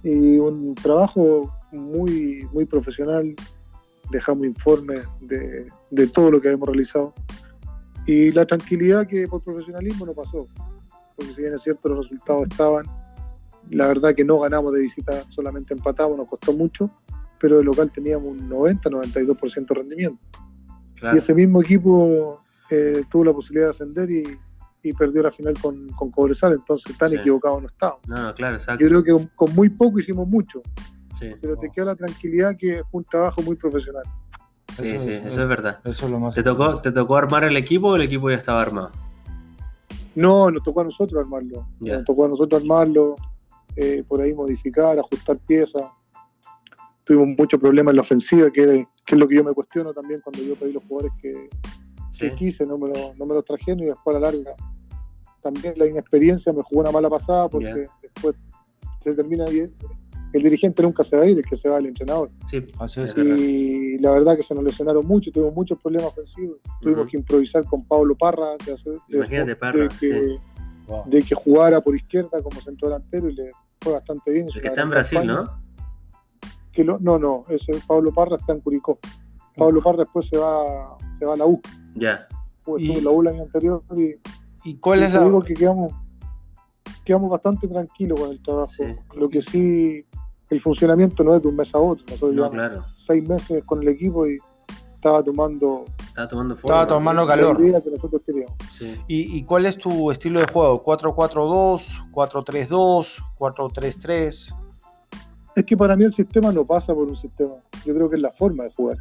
Y un trabajo muy, muy profesional, dejamos informes de, de todo lo que hemos realizado. Y la tranquilidad que por profesionalismo no pasó, porque si bien es cierto los resultados estaban, la verdad que no ganamos de visita, solamente empatamos, nos costó mucho, pero de local teníamos un 90-92% de rendimiento. Y ese mismo equipo eh, tuvo la posibilidad de ascender y, y perdió la final con, con Cobresal, entonces tan equivocado no estaba. No, claro, Yo creo que con muy poco hicimos mucho, pero te queda la tranquilidad que fue un trabajo muy profesional. Sí, sí, eso es verdad. Eso es lo más ¿Te tocó, ¿Te tocó armar el equipo o el equipo ya estaba armado? No, nos tocó a nosotros armarlo. Nos tocó a nosotros armarlo, eh, por ahí modificar, ajustar piezas. Tuvimos muchos problemas en la ofensiva, que, que, es lo que yo me cuestiono también cuando yo pedí los jugadores que, que quise, no me, lo, no me los trajeron y después a la larga también la inexperiencia me jugó una mala pasada porque después se termina bien. El dirigente nunca se va a ir, el que se va el entrenador. Sí, así es. Y la verdad que se nos lesionaron mucho, tuvimos muchos problemas ofensivos. Tuvimos que improvisar con Pablo Parra, de, de, que, de que jugara por izquierda como centro delantero y le fue bastante bien. El que está en Brasil, ¿no? Que no, no, ese Pablo Parra está en Curicó. Pablo Parra después se va, se va a la U. Ya. Pues y, la U el año anterior y, ¿y cuál es la...? digo que quedamos, quedamos bastante tranquilos con el trabajo. Lo que sí, el funcionamiento no es de un mes a otro. Nosotros no, claro. seis meses con el equipo y estaba tomando estaba tomando, forma, estaba tomando calor. Que nosotros queríamos. Sí. ¿Y, ¿Y, cuál es tu estilo de juego? ¿4-4-2? ¿4-3-2? ¿4-3-3? Es que para mí el sistema no pasa por un sistema. Yo creo que es la forma de jugar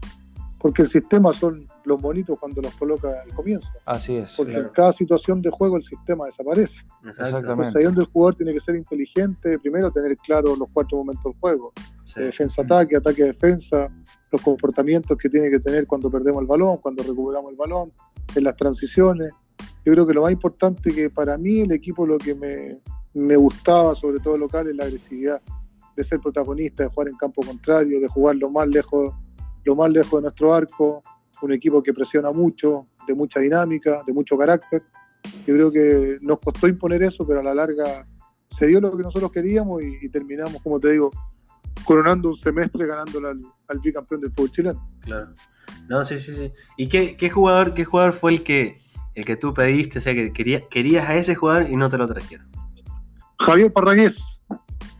porque el sistema son los bonitos cuando los coloca al comienzo. Así es. Porque en cada situación de juego el sistema desaparece. Exactamente. Entonces ahí donde el jugador tiene que ser inteligente, primero tener claro los cuatro momentos del juego. Defensa-ataque, ataque-defensa, los comportamientos que tiene que tener cuando perdemos el balón, cuando recuperamos el balón, en las transiciones. Yo creo que lo más importante que para mí el equipo lo que me, me gustaba, sobre todo local, es la agresividad, de ser protagonista, de jugar en campo contrario, de jugar lo más lejos lo más lejos de nuestro arco, un equipo que presiona mucho, de mucha dinámica, de mucho carácter. Yo creo que nos costó imponer eso, pero a la larga se dio lo que nosotros queríamos y, terminamos, como te digo, coronando un semestre ganándole al, al, bicampeón del fútbol chileno. Claro. No, sí, sí, sí. ¿Y qué, qué, jugador, qué jugador fue el que, el que tú pediste? O sea, que querías, querías a ese jugador y no te lo trajeron. Javier Parragués.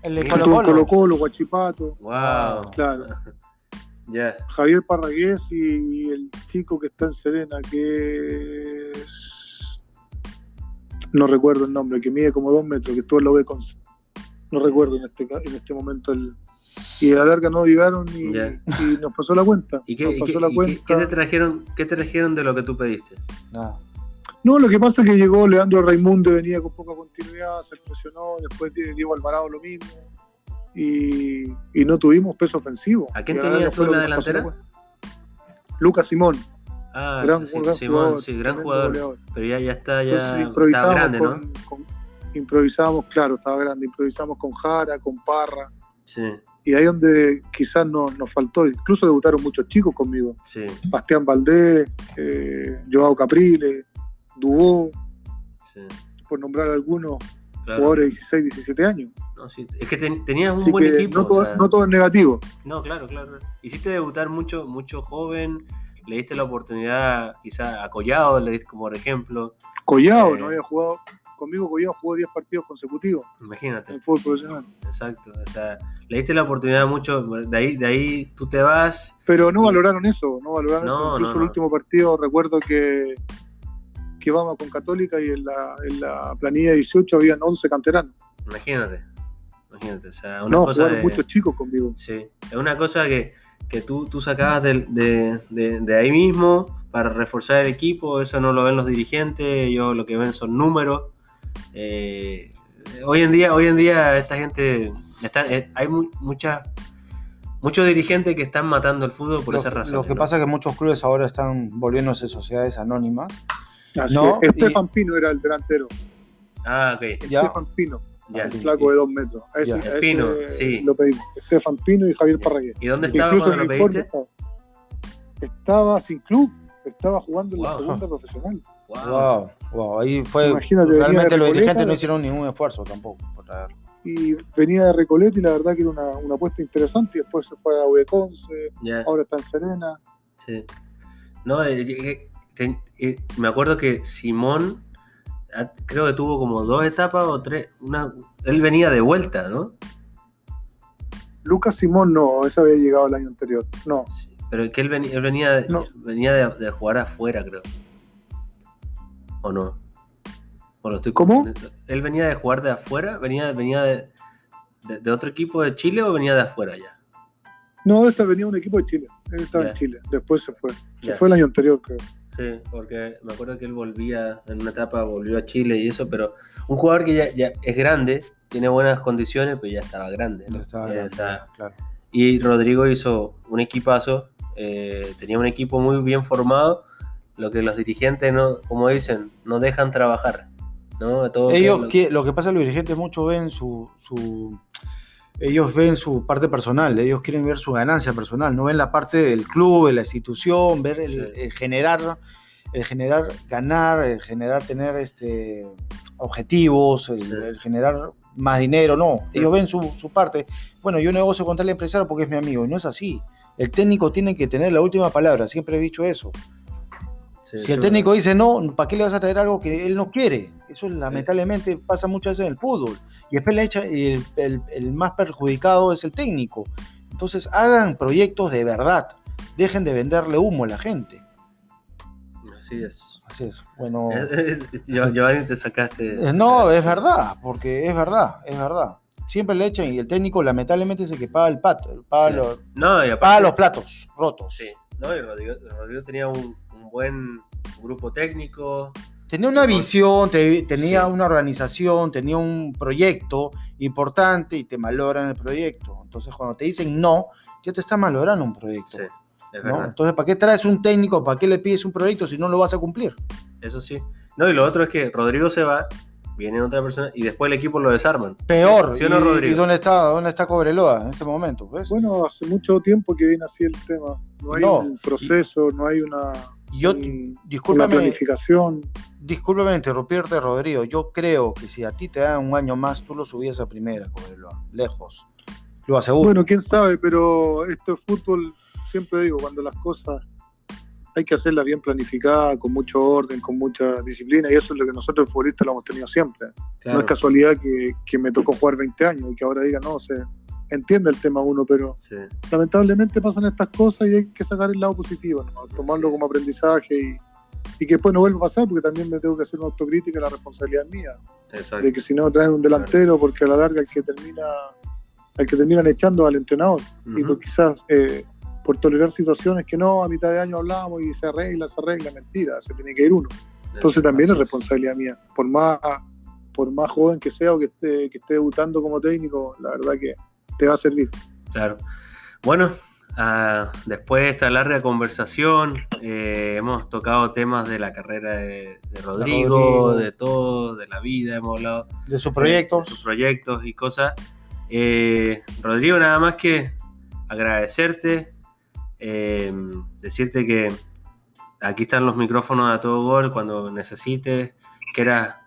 El de Colo Colo. Colo Guachipato. Wow. Claro. Javier Parragués y el chico que está en Serena, que es. No recuerdo el nombre, que mide como dos metros, que estuvo en la B No recuerdo en este, en este momento el. Y a la larga no llegaron y, nos pasó la cuenta. ¿Y, qué, te trajeron, qué te trajeron de lo que tú pediste? Nada. No, lo que pasa es que llegó Leandro Raimundo, venía con poca continuidad, se presionó, después Diego Alvarado lo mismo y, no tuvimos peso ofensivo. ¿A quién tenía tú en la delantera? Lucas Simón. Ah, gran, sí, Simón, sí, gran jugador. Pero ya, ya está, ya está grande, ¿no? improvisamos, claro, estaba grande. Improvisamos con Jara, con Parra. Sí. Y ahí donde quizás nos, nos faltó, incluso debutaron muchos chicos conmigo. Sí. Bastián Valdés, eh, Joao Caprile, Dubó, sí. por nombrar algunos jugadores de 16, 17 años. Es que tenías un buen equipo. No todo, es negativo. No, claro, claro. Hiciste debutar mucho, mucho joven, le diste la oportunidad quizá a Collado, le diste como por ejemplo. Collado, eh, no había jugado. Conmigo Collado jugó 10 partidos consecutivos. Imagínate. En fútbol profesional. Exacto. O sea, le diste la oportunidad mucho, de ahí, de ahí tú te vas. Pero no valoraron eso, no valoraron eso. Incluso el último partido recuerdo que que vamos con Católica y en la, en la planilla 18 habían 11 canteranos. Imagínate. Imagínate, o sea, una no, cosa de, muchos chicos conmigo. Sí, es una cosa que, que tú, tú sacabas de, de, de, ahí mismo para reforzar el equipo, eso no lo ven los dirigentes, ellos lo que ven son números. Eh, hoy en día, hoy en día esta gente, está, eh, hay muchas muchos dirigentes que están matando el fútbol por esa razón. Lo que pasa es que muchos clubes ahora están volviéndose sociedades anónimas. No, Estefan Pino era el delantero. Ah, ok. Estefan Pino. El flaco de dos metros. Pino, sí. Lo pedimos. Estefan Pino y Javier Parragués. ¿Y dónde estaba Incluso cuando lo pediste? Estaba, estaba, sin club. Estaba jugando en la segunda profesional. Wow. wow, Ahí fue. Imagínate, realmente los dirigentes no hicieron ningún esfuerzo tampoco por traerlo. Y venía de Recoleta y la verdad que era una, una apuesta interesante. Y después se fue a Udeconce. Ahora está en Serena. Sí. No, eh, eh, me acuerdo que Simón Ah, creo que tuvo como dos etapas o tres. Una, él venía de vuelta, ¿no? Lucas Simón no, ese había llegado el año anterior. No. pero es que él venía, venía, venía de, jugar afuera, creo. ¿O no? estoy ¿Cómo? ¿Él venía de jugar de afuera? ¿Venía, venía de, de, otro equipo de Chile o venía de afuera ya? No, este venía un equipo de Chile. Él estaba en Chile. Después se fue. Se fue el año anterior, creo. Sí, porque me acuerdo que él volvía, en una etapa volvió a Chile y eso, pero un jugador que ya, es grande, tiene buenas condiciones, pero ya estaba grande. Y Rodrigo hizo un equipazo, eh, tenía un equipo muy bien formado, lo que los dirigentes, no, como dicen, no dejan trabajar. ¿no? Todo Ellos, lo... Que, lo que pasa, los dirigentes mucho ven su, su ellos ven su parte personal, ellos quieren ver su ganancia personal, no ven la parte del club, de la institución, ver el, generar, el generar ganar, el generar tener este objetivos, el, generar más dinero, no, ellos ven su, su, parte. Bueno, yo negocio contra el empresario porque es mi amigo, y no es así. El técnico tiene que tener la última palabra, siempre he dicho eso. si el técnico dice no, ¿para qué le vas a traer algo que él no quiere? Eso lamentablemente pasa muchas veces en el fútbol. Y después el, el, el, más perjudicado es el técnico. Entonces hagan proyectos de verdad. Dejen de venderle humo a la gente. Así es. Así es. Bueno. Giovanni, te sacaste. Eh, no, es verdad, porque es verdad, es verdad. Siempre le echan y el técnico lamentablemente es el que paga el pato, paga, los, no, paga los platos rotos. Sí, no, y Rodrigo, tenía un, un buen grupo técnico, Tenía una visión, tenía una organización, tenía un proyecto importante y te malogran el proyecto. Entonces, cuando te dicen no, ya te está malogrando un proyecto. Sí, es. Entonces, ¿para qué traes un técnico? ¿Para qué le pides un proyecto si no lo vas a cumplir? Eso sí. No, y lo otro es que Rodrigo se va viene otra persona y después el equipo lo desarman. Peor. ¿Sí, ¿Y, dónde está, dónde está Cobreloa en este momento? Bueno, hace mucho tiempo que viene así el tema. No hay un proceso, no hay una, yo, una planificación. Discúlpame interrumpirte, Rodrigo. Yo creo que si a ti te dan un año más, tú lo subías a primera, lejos. Lo aseguro. Bueno, quién sabe, pero esto es fútbol, siempre digo, cuando las cosas hay que hacerla bien planificada, con mucho orden, con mucha disciplina, y eso es lo que nosotros futbolistas lo hemos tenido siempre. No es casualidad que, me tocó jugar 20 años y que ahora diga, no, se entiende el tema uno, pero lamentablemente pasan estas cosas y hay que sacar el lado positivo, tomarlo como aprendizaje y, y, que después no vuelva a pasar, porque también me tengo que hacer una autocrítica, la responsabilidad es mía. De que si no traen un delantero, porque a la larga el que termina, el que terminan echando al entrenador. Y pues quizás eh, por tolerar situaciones que no, a mitad de año hablamos y se arregla, se arregla, mentira, se tiene que ir uno. Entonces también es. responsabilidad mía, por más, por más joven que sea o que esté, que esté debutando como técnico, la verdad que te va a servir. Claro. Bueno, ah, después de esta larga conversación, eh, hemos tocado temas de la carrera de, Rodrigo, de todo, de la vida, hemos hablado de sus proyectos, de sus proyectos y cosas. Eh, Rodrigo, nada más que agradecerte eh, decirte que aquí están los micrófonos a todo gol cuando necesites, quieras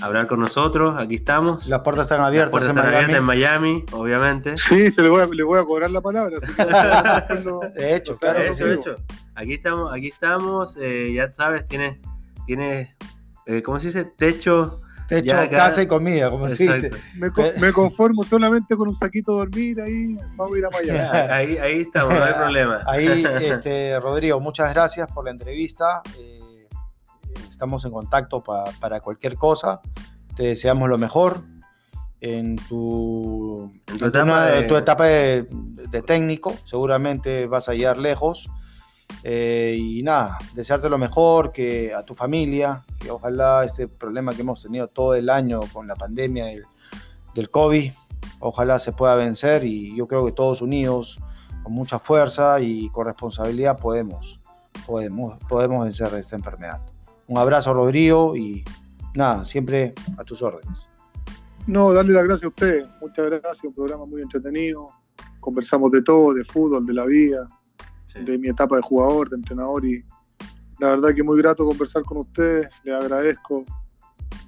hablar con nosotros, aquí estamos. Las puertas están abiertas, Las puertas en, están Miami. abiertas en Miami, obviamente. Sí, se le voy a, le voy a cobrar la palabra. de hecho, claro. De hecho, Aquí estamos, aquí estamos, eh, ya sabes, tienes, tienes eh, ¿cómo se dice? Techo Techo, casa y comida, como se dice. Me, conformo solamente con un saquito de dormir ahí, vamos a ir a Miami. Ahí, ahí estamos, no hay problema. Ahí, este, Rodrigo, muchas gracias por la entrevista. Eh, estamos en contacto para cualquier cosa. Te deseamos lo mejor en tu, etapa, de, de técnico. Seguramente vas a llegar lejos. Eh, y nada, desearte lo mejor, que a tu familia, que ojalá este problema que hemos tenido todo el año con la pandemia del, del COVID, ojalá se pueda vencer y yo creo que todos unidos, con mucha fuerza y con responsabilidad podemos, podemos, podemos vencer esta enfermedad. Un abrazo Rodrigo y nada, siempre a tus órdenes. No, darle las gracias a usted, muchas gracias, un programa muy entretenido, conversamos de todo, de fútbol, de la vida, de mi etapa de jugador, de entrenador y la verdad que muy grato conversar con ustedes, les agradezco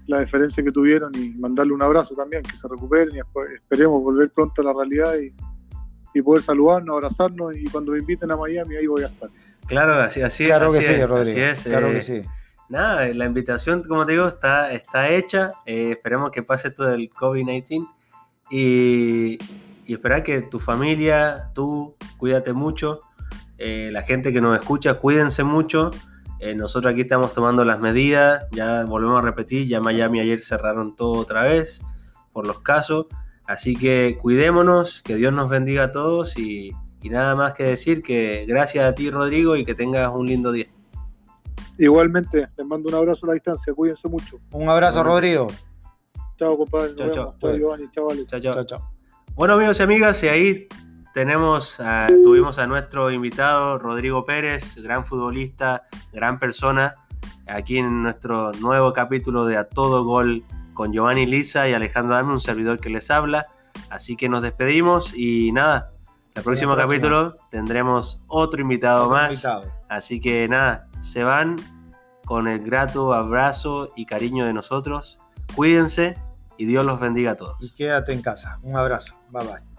la deferencia que tuvieron y mandarle un abrazo también, que se recuperen y esperemos volver pronto a la realidad y, poder saludarnos, abrazarnos y cuando me inviten a Miami ahí voy a estar. Claro, así, así claro que sí, Rodrigo. claro que eh, sí. Nada, la invitación, como te digo, está, está hecha. Eh, esperemos que pase todo el COVID-19 y, y esperar que tu familia, tú, cuídate mucho eh, la gente que nos escucha, cuídense mucho. Eh, nosotros aquí estamos tomando las medidas, ya volvemos a repetir, ya Miami ayer cerraron todo otra vez por los casos, así que cuidémonos, que Dios nos bendiga a todos y, nada más que decir que gracias a ti Rodrigo y que tengas un lindo día. Igualmente, les mando un abrazo a la distancia, cuídense mucho. Un abrazo Rodrigo. Chao compadre, nos chao, vemos. Chao, chao, chao. Bueno amigos y amigas, y ahí tenemos, tuvimos a nuestro invitado Rodrigo Pérez, gran futbolista, gran persona, aquí en nuestro nuevo capítulo de A Todo Gol con Giovanni Lisa y Alejandro Dame, un servidor que les habla. Así que nos despedimos y nada, el próximo capítulo tendremos otro invitado más. Así que nada, se van con el grato abrazo y cariño de nosotros. Cuídense y Dios los bendiga a todos. Y quédate en casa. Un abrazo. Bye bye.